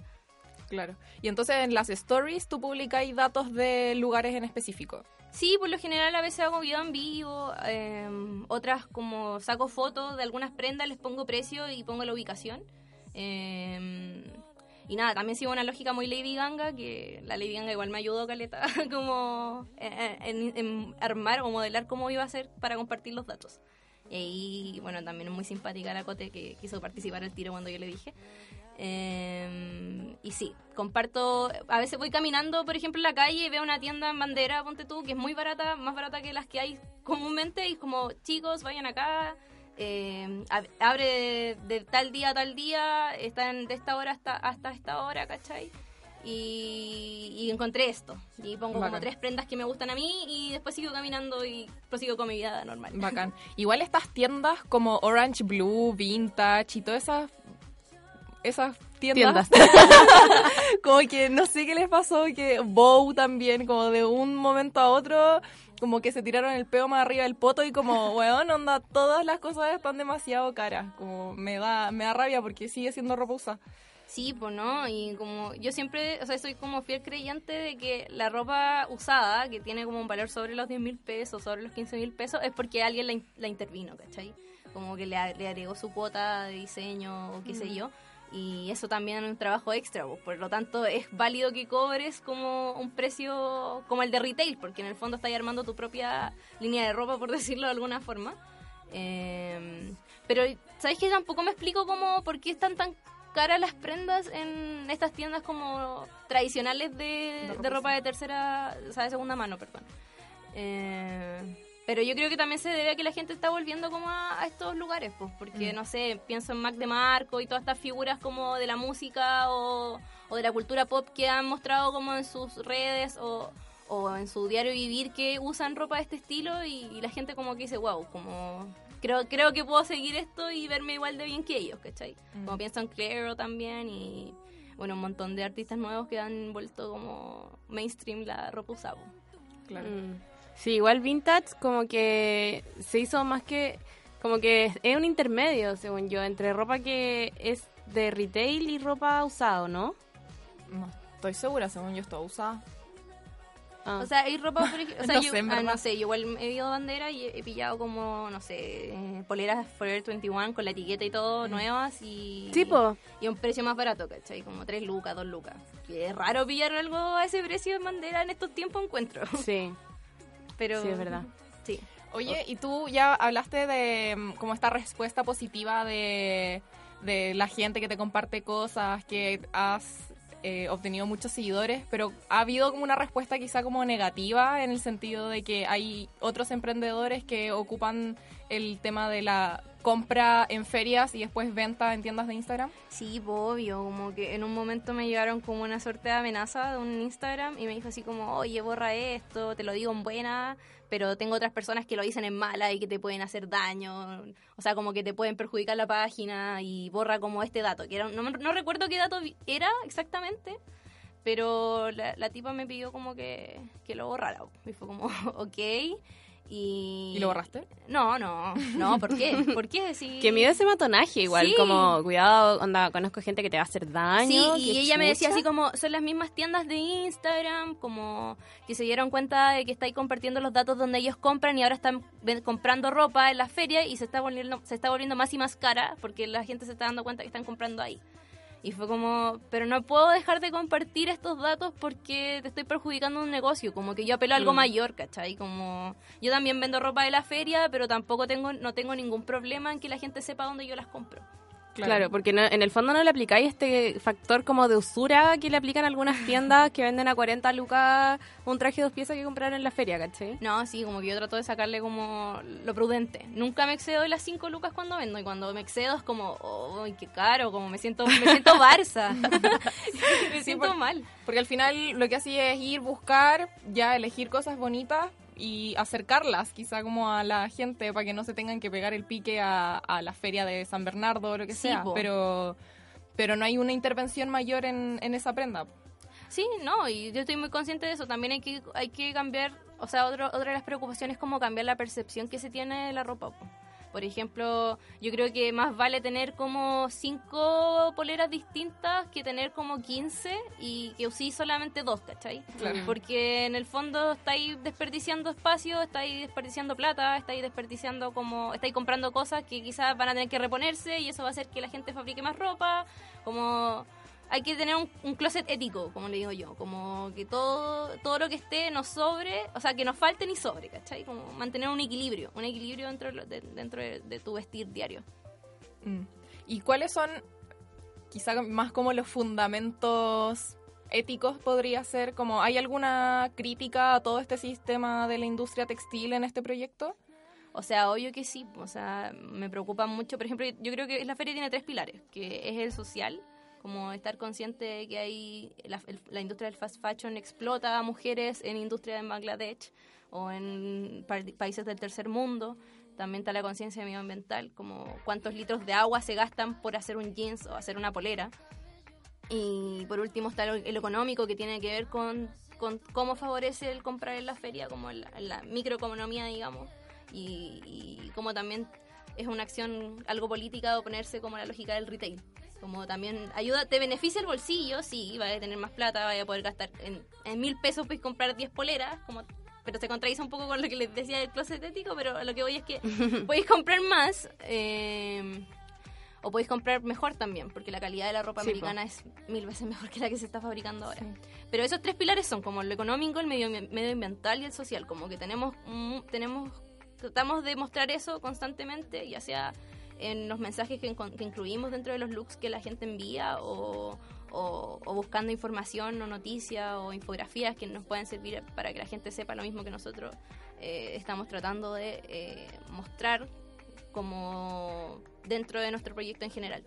Claro. Y entonces en las stories tú publicáis datos de lugares en específico. Sí, por lo general a veces hago video en vivo, eh, otras como saco fotos de algunas prendas, les pongo precio y pongo la ubicación. Eh, y nada, también sigo una lógica muy Lady Ganga, que la Lady Ganga igual me ayudó, Caleta, como eh, en, en armar o modelar cómo iba a ser para compartir los datos. Y ahí, bueno, también es muy simpática la Cote que quiso participar al tiro cuando yo le dije. Eh, y sí, comparto, a veces voy caminando, por ejemplo, en la calle y veo una tienda en bandera, ponte tú, que es muy barata, más barata que las que hay comúnmente, y como, chicos, vayan acá, eh, ab- abre de, de tal día a tal día, están de esta hora hasta, hasta esta hora, ¿cachai? Y, y encontré esto, y pongo como Bacán. tres prendas que me gustan a mí, y después sigo caminando y prosigo con mi vida normal. Bacán. Igual estas tiendas como Orange Blue, Vintage y todas esas esas tiendas, como que no sé qué les pasó, que Bow también, como de un momento a otro, como que se tiraron el peo más arriba del poto y como, weón, onda, todas las cosas están demasiado caras, como me da, me da rabia porque sigue siendo ropa usada. Sí, pues no, y como yo siempre, o sea, soy como fiel creyente de que la ropa usada, que tiene como un valor sobre los 10 mil pesos, sobre los 15 mil pesos, es porque alguien la, in- la intervino, ¿cachai? Como que le, le agregó su cuota de diseño o qué sé Mm. yo. Y eso también es un trabajo extra, pues, por lo tanto es válido que cobres como un precio como el de retail, porque en el fondo estás armando tu propia línea de ropa, por decirlo de alguna forma. Eh, pero, ¿sabes qué? Tampoco me explico cómo, por qué están tan caras las prendas en estas tiendas como tradicionales de, de ropa de tercera, o sea, de segunda mano, perdón. Eh, pero yo creo que también se debe a que la gente está volviendo como a, a estos lugares, pues, porque, Mm. no sé, pienso en Mac de Marco y todas estas figuras como de la música o, o de la cultura pop que han mostrado como en sus redes o, o en su diario vivir que usan ropa de este estilo y, y la gente como que dice, wow, como creo creo que puedo seguir esto y verme igual de bien que ellos, ¿cachai? Mm. Como pienso en Clairo también y bueno, un montón de artistas nuevos que han vuelto como mainstream la ropa usada. Claro. Mm. Sí, igual vintage como que se hizo más que como que es un intermedio, según yo, entre ropa que es de retail y ropa usado, ¿no? No, estoy segura, según yo, está usada. Ah. O sea, hay ropa, por ej- o sea, No yo, sé, ah, no sé, yo igual he ido bandera y he pillado como, no sé, eh, poleras Forever 21 con la etiqueta y todo, nuevas y... Sí, po. Y a un precio más barato, ¿cachai? Como 3 lucas, 2 lucas. Que es raro pillar algo a ese precio en bandera en estos tiempos encuentro. Sí, Pero... sí, es verdad. Sí. Oye, y tú ya hablaste de mm, como esta respuesta positiva de, de la gente que te comparte cosas, que has eh, obtenido muchos seguidores, pero ha habido como una respuesta quizá como negativa en el sentido de que hay otros emprendedores que ocupan el tema de la compra en ferias y después venta en tiendas de Instagram. Sí, obvio, como que en un momento me llegaron como una suerte de amenaza de un Instagram y me dijo así como, oye, borra esto, te lo digo en buena, pero tengo otras personas que lo dicen en mala y que te pueden hacer daño, o sea, como que te pueden perjudicar la página y borra como este dato, que no, recuerdo qué dato era exactamente, pero la, la tipa me pidió como que, que lo borrara y fue como, ok. Y... ¿Y lo borraste? No, no, no, ¿por qué? ¿Por qué? Si... Que miedo ese matonaje, igual, Sí. como, cuidado, onda, conozco gente que te va a hacer daño. Sí, y ella me decía así como, son las mismas tiendas de Instagram, como que se dieron cuenta de que estáis compartiendo los datos donde ellos compran y ahora están comprando ropa en la feria y se está volviendo se está volviendo más y más cara porque la gente se está dando cuenta que están comprando ahí. Y fue como, pero no puedo dejar de compartir estos datos porque te estoy perjudicando un negocio, como que yo apelo a algo Mm. mayor, ¿cachai? Como yo también vendo ropa de la feria, pero tampoco tengo no tengo ningún problema en que la gente sepa dónde yo las compro. Claro, porque no- en el fondo no le aplicáis este factor como de usura que le aplican algunas tiendas que venden a 40 lucas un traje de dos piezas que compraron en la feria, ¿cachai? No, sí, como que yo trato de sacarle como lo prudente. Nunca me excedo de las 5 lucas cuando vendo y cuando me excedo es como, ¡ay, qué caro! Como me siento, me siento Barça. me siento por- mal. Porque al final lo que hacía es ir, buscar, ya elegir cosas bonitas y acercarlas quizá como a la gente para que no se tengan que pegar el pique a, a la feria de San Bernardo o lo que Sí, sea. po. Pero, pero no hay una intervención mayor en, en esa prenda. Sí, no, y yo estoy muy consciente de eso. También hay que, hay que cambiar, o sea, otro, otra de las preocupaciones es como cambiar la percepción que se tiene de la ropa. po. Por ejemplo, yo creo que más vale tener como cinco poleras distintas que tener como 15 y que usí solamente dos, ¿cachai? Claro. Porque en el fondo estáis desperdiciando espacio, estáis desperdiciando plata, estáis desperdiciando como, estáis comprando cosas que quizás van a tener que reponerse y eso va a hacer que la gente fabrique más ropa, como hay que tener un, un closet ético, como le digo yo, como que todo todo lo que esté nos sobre, o sea, que nos falte ni sobre, ¿cachai? Como mantener un equilibrio, un equilibrio dentro de, dentro de, de tu vestir diario. Mm. ¿Y cuáles son quizá más como los fundamentos éticos podría ser? Como, ¿Hay alguna crítica a todo este sistema de la industria textil en este proyecto? O sea, obvio que sí, o sea, me preocupa mucho, por ejemplo, yo creo que la feria tiene tres pilares, que es el social, como estar consciente de que hay la, la industria del fast fashion explota a mujeres en industria en Bangladesh o en pa- países del tercer mundo. También está la conciencia medioambiental, como cuántos litros de agua se gastan por hacer un jeans o hacer una polera. Y por último está lo- el económico que tiene que ver con, con cómo favorece el comprar en la feria, como la, la microeconomía, digamos, y, y cómo también es una acción algo política de oponerse como a la lógica del retail. Como también ayuda, te beneficia el bolsillo, sí, vas a tener más plata, vas a poder gastar en, en mil pesos, puedes comprar 10 poleras, como pero se contradice un poco con lo que les decía del closet ético, pero lo que voy es que podéis comprar más eh, o podéis comprar mejor también, porque la calidad de la ropa Sí, po. americana es mil veces mejor que la que se está fabricando ahora. Pero esos tres pilares son como lo económico, el medio, medioambiental y el social, como que tenemos, mm, tenemos tratamos de mostrar eso constantemente, ya sea en los mensajes que, incluimos dentro de los looks que la gente envía o, o- o buscando información o noticias o infografías que nos pueden servir para que la gente sepa lo mismo que nosotros eh, estamos tratando de eh, mostrar como dentro de nuestro proyecto en general.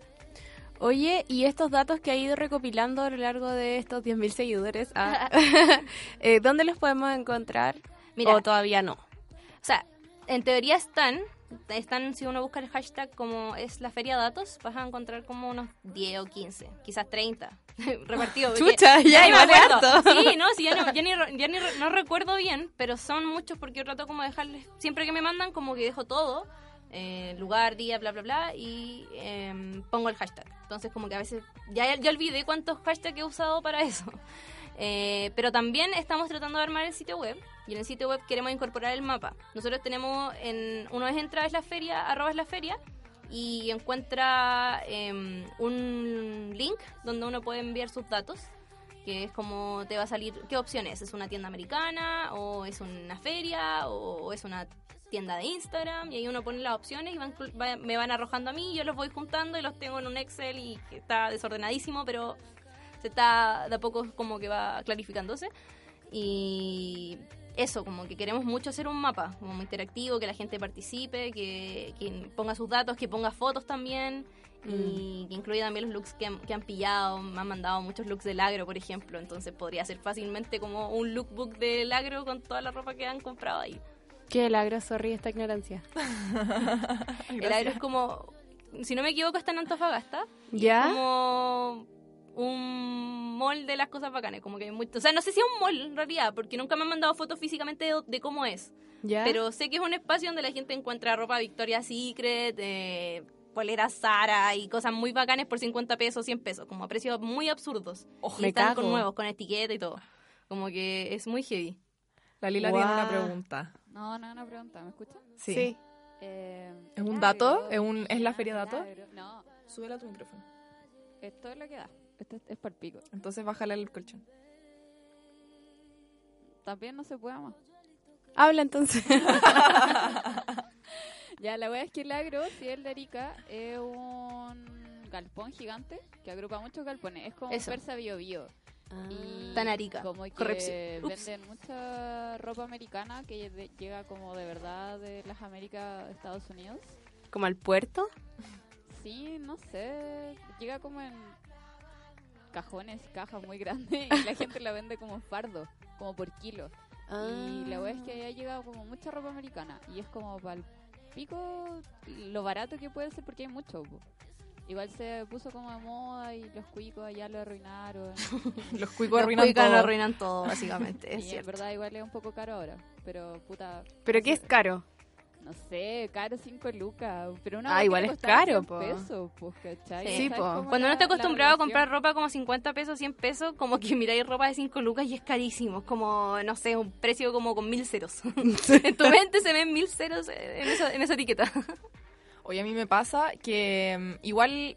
Oye, y estos datos que ha ido recopilando a lo largo de estos 10.000 seguidores, ah, eh, ¿dónde los podemos encontrar? Mira. ¿O todavía no? O sea, en teoría están, están si uno busca el hashtag como es la feria datos, vas a encontrar como unos 10 o 15, quizás 30 repartidos. porque Chucha, ya igual harto. Sí, no, sí, ya, no, ya ni, ya ni no recuerdo bien, pero son muchos porque yo trato como de dejarles, siempre que me mandan como que dejo todo eh, lugar, día, bla, bla, bla, y em, pongo el hashtag. Entonces como que a veces ya, ya olvidé cuántos hashtags he usado para eso. Eh, pero también estamos tratando de armar el sitio web y en el sitio web queremos incorporar el mapa. Nosotros tenemos, en, uno es entra es la feria, arroba es la feria, y encuentra em, un link donde uno puede enviar sus datos, que es como te va a salir, ¿qué opción es? ¿Es una tienda americana o es una feria o es una tienda de Instagram? Y ahí uno pone las opciones y van, va- me van arrojando a mí, yo los voy juntando y los tengo en un Excel y está desordenadísimo, pero se está de a poco como que va clarificándose. Y eso, como que queremos mucho hacer un mapa, como muy interactivo, que la gente participe, que, que ponga sus datos, que ponga fotos también. Y que incluya también los looks que han, que han pillado. Me han mandado muchos looks del agro, por ejemplo. Entonces podría ser fácilmente como un lookbook del agro con toda la ropa que han comprado ahí. Qué lagro, sorry, esta ignorancia. El agro es como, si no me equivoco, está en Antofagasta. ¿Ya? Como un mall de las cosas bacanas. Como que hay mucho, o sea, no sé si es un mall en realidad, porque nunca me han mandado fotos físicamente de, de cómo es. ¿Ya? Pero sé que es un espacio donde la gente encuentra ropa Victoria's Secret, eh, poleras Zara y cosas muy bacanas por 50 pesos, 100 pesos, como a precios muy absurdos. y me están cago. con nuevos, con etiqueta y todo. Como que es muy heavy. La Lila tiene una pregunta. No, no, una pregunta, ¿me escuchan? Sí. Eh, ¿Es un dato? ¿Es, un, ¿Es la feria dato? No, Súbela a tu micrófono. esto es lo que da. Esto es, para el pico. Entonces bájale el colchón. También no se puede más. Habla entonces. Ya, la wea es que el agro, si es de Arica, es un galpón gigante que agrupa muchos galpones. Es como Eso. Persa Bio Bio. Y Tan Arica. Como que Corrección. Ups. venden mucha ropa americana que de- llega como de verdad de las Américas, Estados Unidos. ¿Como al puerto? Sí, no sé. Llega como en cajones, cajas muy grandes y la gente la vende como en fardo, como por kilo. Y la wea es que ha llegado como mucha ropa americana y es como para el pico lo barato que puede ser porque hay mucho. po. Igual se puso como de moda y los cuicos allá lo arruinaron. Los cuicos Los arruinan todo. lo arruinan todo, básicamente. y es en cierto. verdad igual es un poco caro ahora. Pero puta, ¿Pero qué es caro? No sé, caro 5 lucas. Pero una Ah, igual es caro, 100 po. pesos, pues, ¿cachai? Sí, po. Cuando uno está acostumbrado a comprar ropa como 50 pesos, 100 pesos, como que miráis ropa de 5 lucas y es carísimo. Es como, no sé, un precio como con mil ceros. en tu mente se ven mil ceros en esa, en esa etiqueta. Oye, a mí me pasa que mm, igual,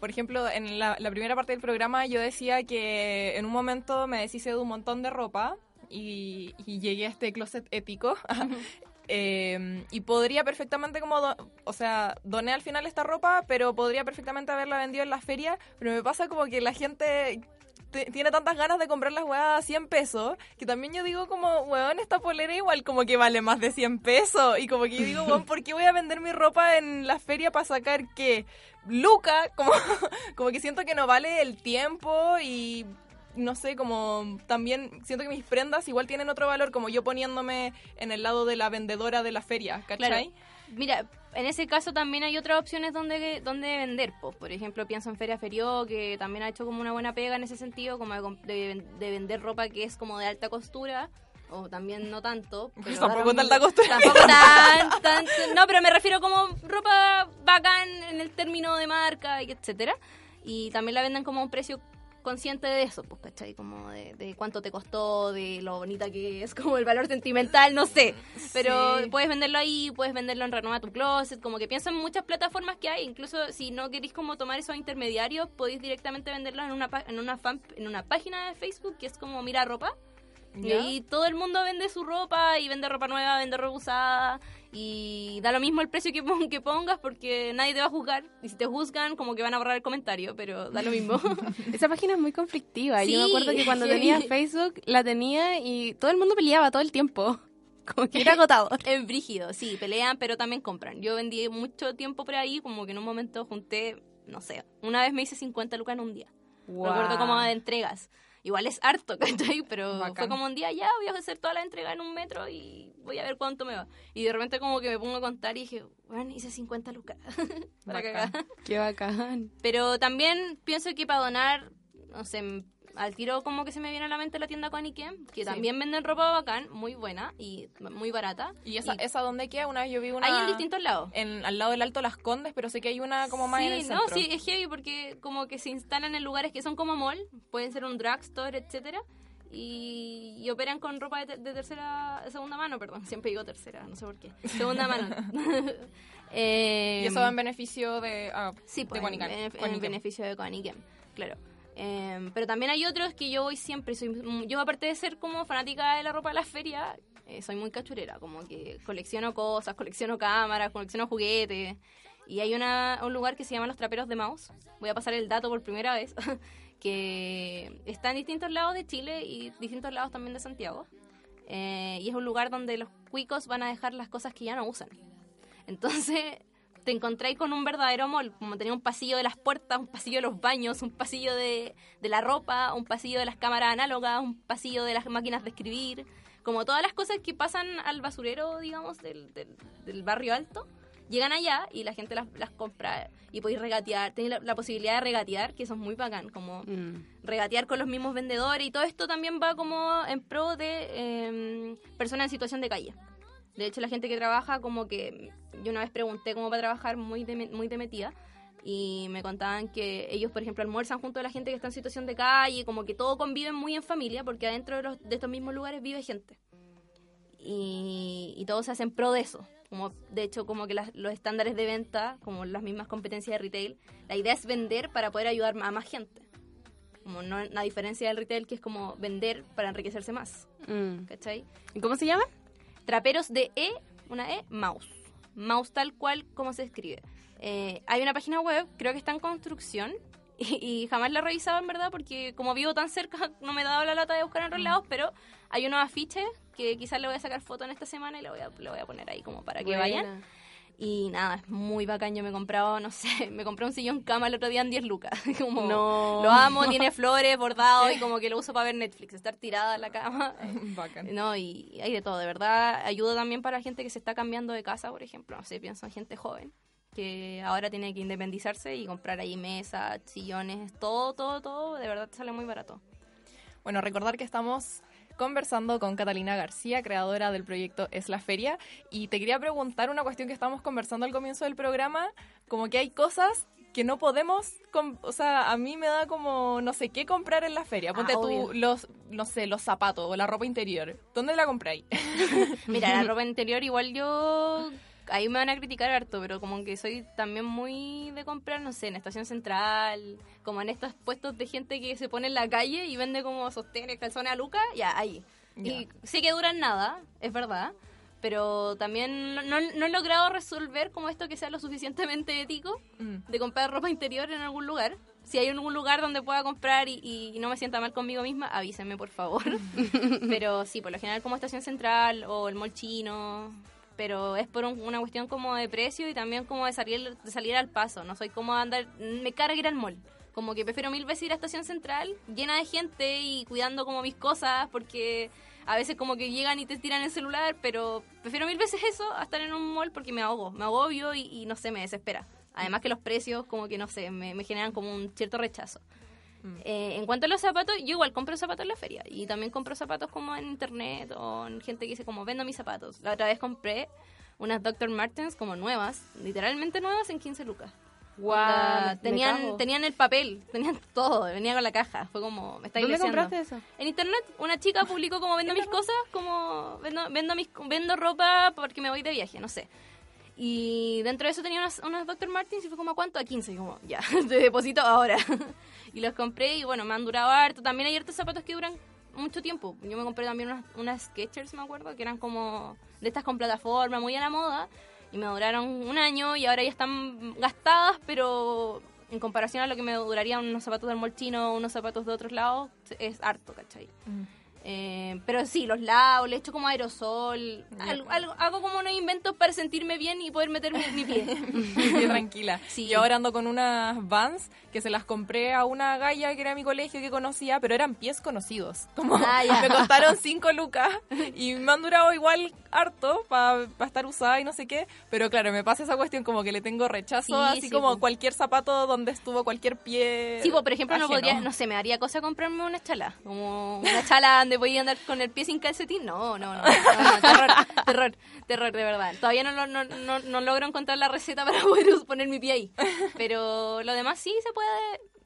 por ejemplo, en la, la primera parte del programa yo decía que en un momento me deshice de un montón de ropa y, y llegué a este closet épico. Eh, y podría perfectamente como, o sea, doné al final esta ropa, pero podría perfectamente haberla vendido en la feria, pero me pasa como que la gente te- tiene tantas ganas de comprar las weas a 100 pesos, que también yo digo como, weón, esta polera igual como que vale más de 100 pesos, y como que yo digo, weón, ¿por qué voy a vender mi ropa en la feria para sacar qué? Luca, como, como que siento que no vale el tiempo y no sé, como también siento que mis prendas igual tienen otro valor, como yo poniéndome en el lado de la vendedora de la feria, ¿cachai? Mira, en ese caso también hay otras opciones donde, donde vender. Pues, por ejemplo, pienso en Feria Ferio, que también ha hecho como una buena pega en ese sentido, como de, de- de vender ropa que es como de alta costura. O también no tanto. Pero Tampoco de alta mismo. costura. Tampoco tan, tan- No, pero me refiero como ropa bacán en el término de marca y etcétera. Y también la venden como a un precio consciente de eso, pues, ¿cachai? Como de, de cuánto te costó, de lo bonita que es, como el valor sentimental, no sé. Pero Sí. puedes venderlo ahí, puedes venderlo en Renova tu Closet, como que piensa en muchas plataformas que hay. Incluso si no queréis como tomar esos intermediarios, podéis directamente venderlo en una, en una, fan, en una página de Facebook que es como Mira Ropa. Y ¿Ya? ahí todo el mundo vende su ropa y vende ropa nueva, vende ropa usada y da lo mismo el precio que, que pongas porque nadie te va a juzgar. Y si te juzgan, como que van a borrar el comentario, pero da lo mismo. Esa página es muy conflictiva. Yo me Sí, acuerdo que cuando sí. tenía Facebook la tenía y todo el mundo peleaba todo el tiempo. Como que era agotador. Es brígido, sí, pelean, pero también compran. Yo vendí mucho tiempo por ahí, como que en un momento junté, no sé, una vez me hice 50 lucas en un día. Recuerdo como de entregas. Igual es harto, ¿cachai? Pero fue como un día, ya voy a hacer toda la entrega en un metro y voy a ver cuánto me va. Y de repente como que me pongo a contar y dije, bueno, hice 50 lucas. Para Bacán. cagar. Qué bacán. Pero también pienso que para donar, no sé, al tiro como que se me viene a la mente la tienda Conique, que Sí. también venden ropa bacán, muy buena y muy barata. ¿Y esa, esa dónde queda? Una vez yo vi una... Hay en distintos lados. En, al lado del Alto Las Condes, pero sé que hay una como más sí, en el no, sí, es heavy porque como que se instalan en lugares que son como mall, pueden ser un drugstore, etcétera, y, y operan con ropa de, de tercera, de segunda mano, perdón, siempre digo tercera, no sé por qué, segunda mano. Eh, Y eso va en beneficio de, ah, sí, de pues, Guanica- en, beneficio de Coaniquem, claro. Eh, pero también hay otros que yo voy siempre, soy, yo aparte de ser como fanática de la ropa de las ferias, eh, soy muy cachurera, como que colecciono cosas, colecciono cámaras, colecciono juguetes. Y hay una, un lugar que se llama Los Traperos de Mouse. Voy a pasar el dato por primera vez. que está en distintos lados de Chile y distintos lados también de Santiago. Eh, y es un lugar donde los cuicos van a dejar las cosas que ya no usan. Entonces te encontráis con un verdadero mall, como tenía un pasillo de las puertas, un pasillo de los baños, un pasillo de, de la ropa, un pasillo de las cámaras análogas, un pasillo de las máquinas de escribir, como todas las cosas que pasan al basurero, digamos, del, del, del barrio alto, llegan allá y la gente las, las compra y podéis regatear, tenéis la, la posibilidad de regatear, que eso es muy bacán, como regatear con los mismos vendedores y todo esto también va como en pro de eh, personas en situación de calle. De hecho, la gente que trabaja, como que yo una vez pregunté cómo va a trabajar muy de, muy de metida y me contaban que ellos, por ejemplo, almuerzan junto a la gente que está en situación de calle, como que todo conviven muy en familia porque adentro de, los- de estos mismos lugares vive gente. Y, y todos se hacen pro de eso. Como, de hecho, como que las- los estándares de venta, como las mismas competencias de retail, la idea es vender para poder ayudar a más gente. Como no, la diferencia del retail que es como vender para enriquecerse más. ¿Cachai? ¿Y cómo se llama? Traperos de E, una E, mouse. Mouse tal cual como se escribe. Eh, hay una página web, creo que está en construcción, y, y jamás la he revisado en verdad porque como vivo tan cerca no me he dado la lata de buscar en otros lados, pero hay unos afiches que quizás le voy a sacar foto en esta semana y le voy a, le voy a poner ahí como para que Buena. vayan. Y nada, es muy bacán. Yo me he comprado, no sé, me compré un sillón cama el otro día en 10 lucas. como, No. Lo amo, tiene flores, bordado y como que lo uso para ver Netflix, estar tirada en la cama. Bacán. No, y hay de todo, de verdad. Ayuda también para la gente que se está cambiando de casa, por ejemplo. No sé, pienso en gente joven que ahora tiene que independizarse y comprar ahí mesas, sillones, todo, todo, todo. De verdad sale muy barato. Bueno, recordar que estamos conversando con Catalina García, creadora del proyecto Es la Feria, y te quería preguntar una cuestión que estábamos conversando al comienzo del programa, como que hay cosas que no podemos, o sea, a mí me da como no sé qué comprar en la feria. Ponte Ah, tú los, no sé, los zapatos o la ropa interior. ¿Dónde la compráis? Mira, la ropa interior igual yo... Ahí me van a criticar harto, pero como que soy también muy de comprar, no sé, en Estación Central, como en estos puestos de gente que se pone en la calle y vende como sostenes, calzones a Luca, ya, ahí. Y sé que duran nada, es verdad, pero también no, no- no he logrado resolver como esto que sea lo suficientemente ético Mm. de comprar ropa interior en algún lugar. Si hay algún lugar donde pueda comprar y, y no me sienta mal conmigo misma, avísenme por favor. pero sí, por lo general como Estación Central o el Mall Chino, pero es por un- una cuestión como de precio y también como de salir, de salir al paso. No soy como andar, me carga ir al mall. Como que prefiero mil veces ir a Estación Central llena de gente y cuidando como mis cosas porque a veces como que llegan y te tiran el celular, pero prefiero mil veces eso a estar en un mall porque me ahogo, me agobio y, y no sé, me desespera. Además que los precios como que no sé, me generan como un cierto rechazo. Eh, en cuanto a los zapatos, yo igual compro zapatos en la feria y también compro zapatos como en internet o en gente que dice como vendo mis zapatos. La otra vez compré unas Dr. Martens como nuevas, literalmente nuevas en 15 lucas. Onda, me tenían, el papel, tenían todo, venía con la caja. Fue como, me está ¿Dónde compraste eso? En internet, una chica publicó como vendo mis cosas, como vendo, vendo, mis, vendo ropa porque me voy de viaje, no sé. Y dentro de eso tenía unas, unas Dr. Martens y fue como, ¿a ¿cuánto? A 15. Y como, ya, te deposito ahora. y los compré y bueno, me han durado harto. También hay hartos zapatos que duran mucho tiempo. Yo me compré también unas, unas Skechers, me acuerdo, que eran como de estas con plataforma, muy a la moda. Y me duraron un año y ahora ya están gastadas, pero en comparación a lo que me durarían unos zapatos del molchino o unos zapatos de otros lados, es harto, ¿cachai? Eh, pero sí, los lavo, le echo como aerosol, algo, algo- hago como unos inventos para sentirme bien y poder meter mi, mi pie. Bien tranquila. Sí. Yo ahora ando con unas Vans que se las compré a una galla que era mi colegio que conocía, pero eran pies conocidos. Como Ah, me costaron 5 lucas y me han durado igual harto para estar usada y no sé qué, pero claro, me pasa esa cuestión como que le tengo rechazo, Sí, así sí, como po. cualquier zapato donde estuvo cualquier pie. Sí, por ejemplo, no podría, no sé, me daría cosa comprarme una chala. Como una chala donde voy a andar con el pie sin calcetín. No, no, no. no, terror, terror, terror, de verdad. Todavía no, no, no, no logro encontrar la receta para poder poner mi pie ahí. Pero lo demás sí se puede.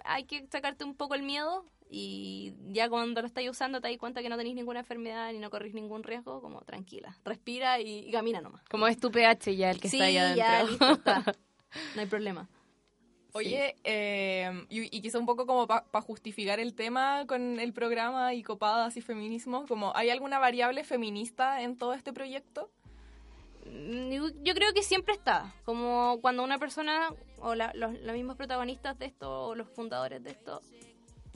Hay que sacarte un poco el miedo. Y ya cuando lo estáis usando te das cuenta que no tenéis ninguna enfermedad ni no corrís ningún riesgo, como tranquila. Respira y, y camina nomás. Como es tu pH ya el que sí, está ahí adentro. ya, listo, está. No hay problema. Oye, eh, y, y quizá un poco como para justificar el tema con el programa y copadas y feminismo, como ¿hay alguna variable feminista en todo este proyecto? Mm, Yo creo que siempre está. Como cuando una persona, o la- los, los mismos protagonistas de esto, o los fundadores de esto,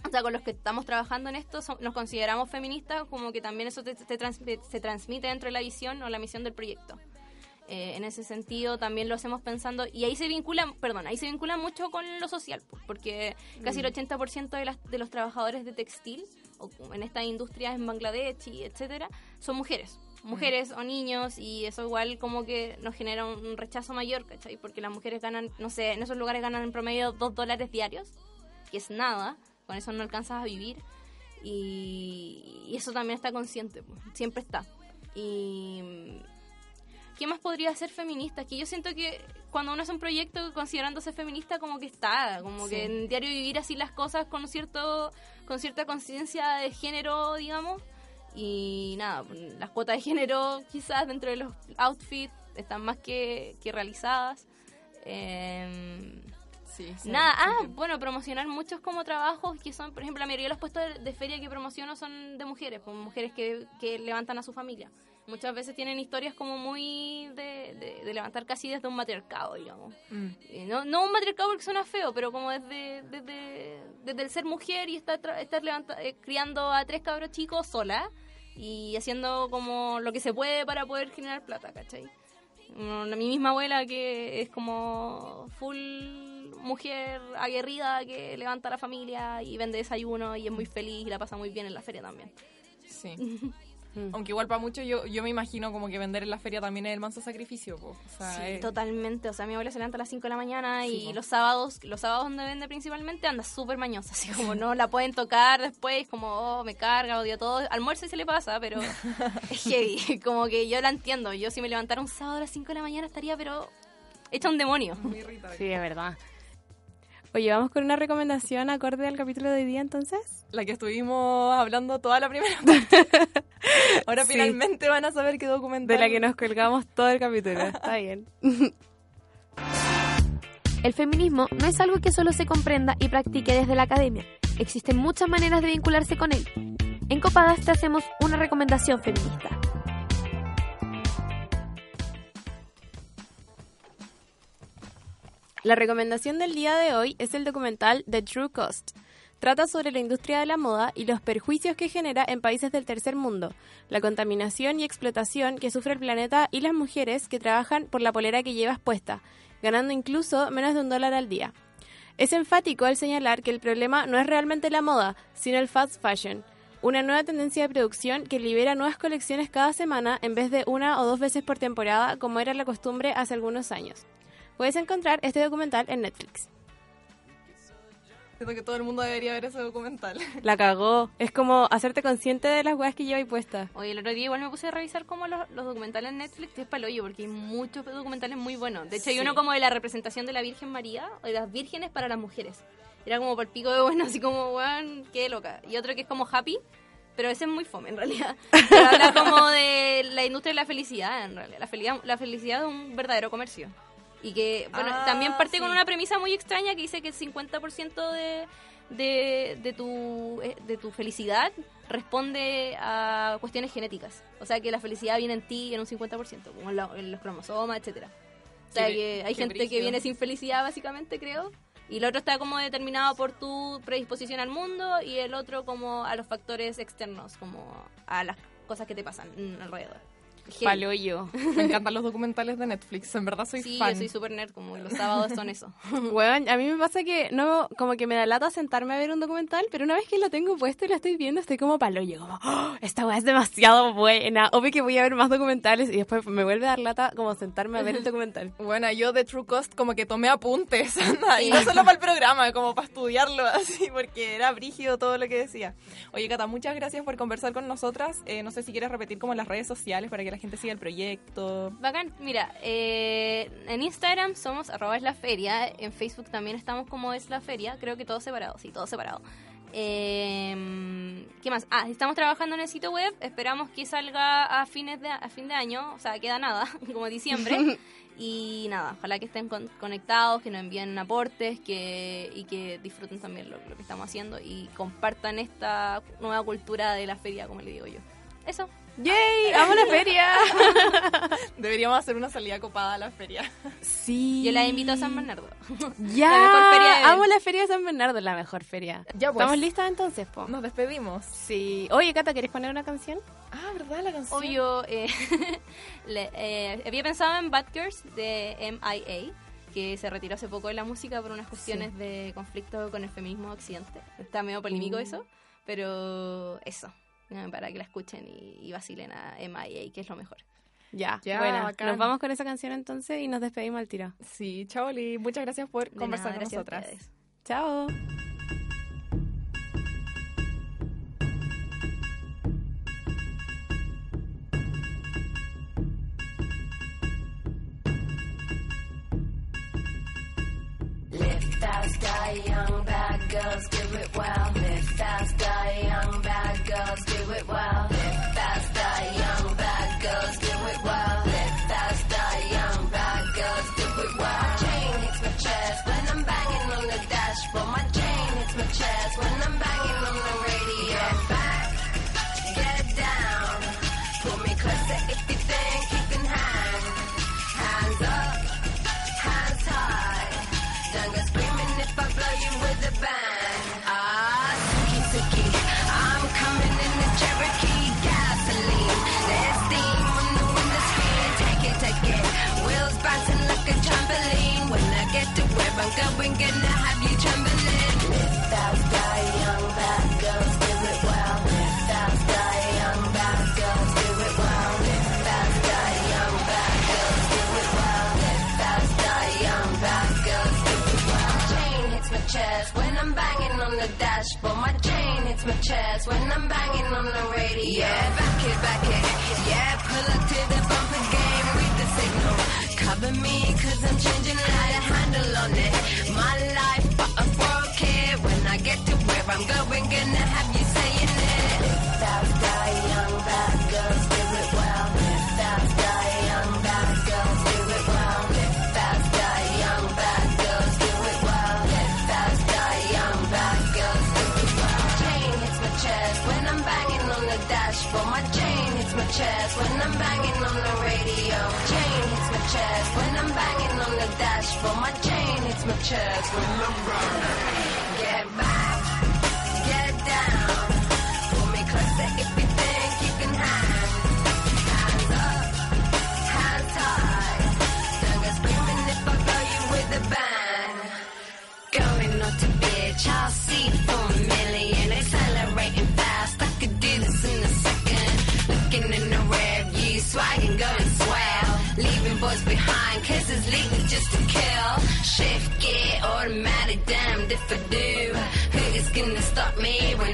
o sea, con los que estamos trabajando en esto, son- nos consideramos feministas, como que también eso te- te trans- se transmite dentro de la visión o la misión del proyecto. Eh, en ese sentido también lo hacemos pensando y ahí se vincula, perdón, ahí se vincula mucho con lo social, pues, porque casi el 80% de, las, de los trabajadores de textil o en estas industrias en Bangladesh y etcétera son mujeres, mujeres o niños y eso igual como que nos genera un, un rechazo mayor, ¿cachai? Porque las mujeres ganan, no sé, en esos lugares ganan en promedio 2 dólares diarios, que es nada, con eso no alcanzas a vivir y, y eso también está consciente, pues, siempre está. Y ¿qué más podría ser feminista? Que yo siento que cuando uno hace un proyecto considerándose feminista como que está, como Sí. que en diario vivir así las cosas con cierto con cierta conciencia de género, digamos. Y nada, las cuotas de género quizás dentro de los outfits están más que, que realizadas. Em, Sí, sí, Nada, sí, ah, bueno, promocionar muchos como trabajos que son, por ejemplo, la mayoría de los puestos de, feria que promociono son de mujeres, pues mujeres que, que levantan a su familia. Muchas veces tienen historias como muy de, de- de levantar casi desde un matriarcado, digamos. Mm. Eh, No, no un matriarcado porque suena feo, pero como desde, desde, desde el ser mujer y estar, estar levanta- eh, criando a tres cabros chicos sola y haciendo como lo que se puede para poder generar plata, ¿cachai? Mi misma abuela que es como full mujer aguerrida que levanta a la familia y vende desayuno y es muy feliz y la pasa muy bien en la feria también. Sí. Aunque igual para muchos yo, yo me imagino como que vender en la feria también es el manso sacrificio. po. O sea, Sí, es- totalmente. O sea, mi abuela se levanta a las 5 de la mañana Sí, y po. los sábados, los sábados donde vende principalmente, anda súper mañosa. Así como no la pueden tocar después, como, oh, me carga, odio todo. Almuerzo y se le pasa, pero es heavy. Como que yo la entiendo. Yo si me levantara un sábado a las 5 de la mañana estaría, pero hecha un demonio. Sí, es verdad. Oye, vamos con una recomendación acorde al capítulo de hoy día entonces. la que estuvimos hablando toda la primera parte. Ahora Sí. finalmente van a saber qué documental. De la que nos colgamos todo el capítulo. Está bien. El feminismo no es algo que solo se comprenda y practique desde la academia. Existen muchas maneras de vincularse con él. En Copadas te hacemos una recomendación feminista. La recomendación del día de hoy es el documental The True Cost. Trata sobre la industria de la moda y los perjuicios que genera en países del tercer mundo, la contaminación y explotación que sufre el planeta y las mujeres que trabajan por la polera que llevas puesta, ganando incluso menos de un dólar al día. Es enfático al señalar que el problema no es realmente la moda, sino el fast fashion, una nueva tendencia de producción que libera nuevas colecciones cada semana en vez de una o dos veces por temporada como era la costumbre hace algunos años. Puedes encontrar este documental en Netflix. Siento que todo el mundo debería ver ese documental. La cagó. Es como hacerte consciente de las weas que lleva ahí puestas. Oye, el otro día igual me puse a revisar como los, los documentales en Netflix y es paloyo porque hay muchos documentales muy buenos. De hecho, hay Sí. uno como de la representación de la Virgen María o de las vírgenes para las mujeres. Era como por pico de bueno, así como, weón, qué loca. Y otro que es como Happy, pero ese es muy fome en realidad. Pero habla como de la industria de la felicidad, en realidad. La felicidad, la felicidad de un verdadero comercio. Y que, bueno, Ah, también parte con una premisa muy extraña que dice que el 50% de, de, de, tu, eh, de tu felicidad responde a cuestiones genéticas. O sea, que la felicidad viene en ti en un 50%, como en, la- en los cromosomas, etcétera. O sea, Qué- que hay gente que viene sin felicidad, básicamente, creo. Y el otro está como determinado por tu predisposición al mundo y el otro como a los factores externos, como a las cosas que te pasan alrededor. Paloyo. Me encantan los documentales de Netflix, en verdad soy Sí, fan. yo soy super nerd, como los sábados son eso. Weón, a mí me pasa que no, como que me da lata sentarme a ver un documental, pero una vez que lo tengo puesto y lo estoy viendo, estoy como paloyo, como, "Oh, esta weá es demasiado buena. Obvio que voy a ver más documentales y después me vuelve a dar lata como sentarme a ver el documental. Bueno, yo de True Cost como que tomé apuntes, anda, y no solo para el programa, como para estudiarlo así, porque era brígido todo lo que decía. Oye, Cata, muchas gracias por conversar con nosotras. Eh, no sé si quieres repetir como las redes sociales para que la gente siga el proyecto. Bacán, mira, eh, en Instagram somos arroba es la feria, en Facebook también estamos como es la feria, creo que todo separado, sí, todo separado. Eh, ¿Qué más? Ah, estamos trabajando en el sitio web, esperamos que salga a fines de, a fin de año, o sea, queda nada, como diciembre. y nada, ojalá que estén con- conectados, que nos envíen aportes que, y que disfruten también lo, lo que estamos haciendo y compartan esta nueva cultura de la feria, como le digo yo. Eso. ¡Yay! ¡Amo la feria! Deberíamos hacer una salida copada a la feria. Sí. Yo la invito a San Bernardo. Ya, La mejor feria de amo la feria de San Bernardo, la mejor feria. Ya, pues. ¿Estamos listas entonces, po? Nos despedimos. Sí. Oye, Cata, ¿quieres poner una canción? Ah, ¿verdad? La canción. Obvio, eh, le- eh, había pensado en Bad Girls de MIA, que se retiró hace poco de la música por unas cuestiones de conflicto con el feminismo occidente. Está medio polémico Uh. eso, pero eso, para que la escuchen y, y vacilen a MIA, que es lo mejor. Ya, Ya, buena. bacán. Nos vamos con esa canción entonces y nos despedimos al tiro. Sí, chao, Oli. Muchas gracias por De conversar nada, con gracias a nosotras. Chao. Girls do it well. Live fast, die young, bad girls do it well. Live fast, die young, bad girls do it well. Live fast, die young, bad girls do it well. Chain hits my chest when I'm banging on the dashboard. My chain hits my chest when I'm banging on the going, gonna have you trembling. Fast, die young, bad girls do it well. Fast, die young, bad girls do it well. Fast, die young, bad girls do it well. Fast, die young, bad girls do it well. Chain hits my chest when I'm banging on the dashboard. My chain hits my chest when I'm banging on the radio. Yeah, back it, back it. Yeah, pull up to the the signal. Cover me, cause I'm changing light a handle on it. My life, but I broke it. When I get to where I'm going, gonna have you saying it. Live fast, die young, bad girls do it well. Live fast, die young, bad girls do it well. Live fast, die young, bad girls do it well. Chain hits my chest when I'm banging on the dashboard. My chain hits my chest when I'm banging on the radio. Chain hits chest when I'm banging on the dashboard. My chain it's my chest when I'm banging.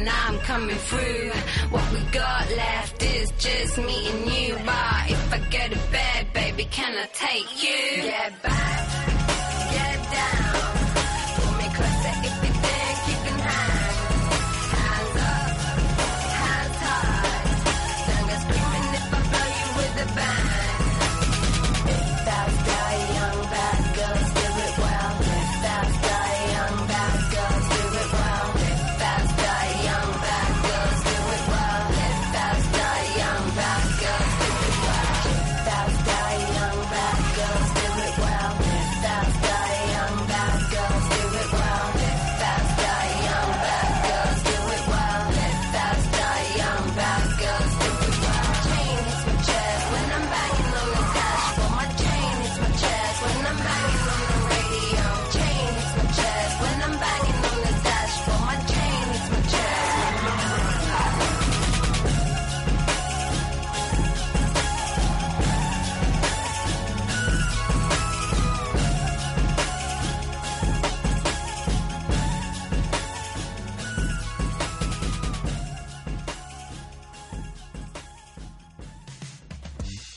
When I'm coming through? What we got left is just me and you. But if I go to bed, baby, can I take you? Get back,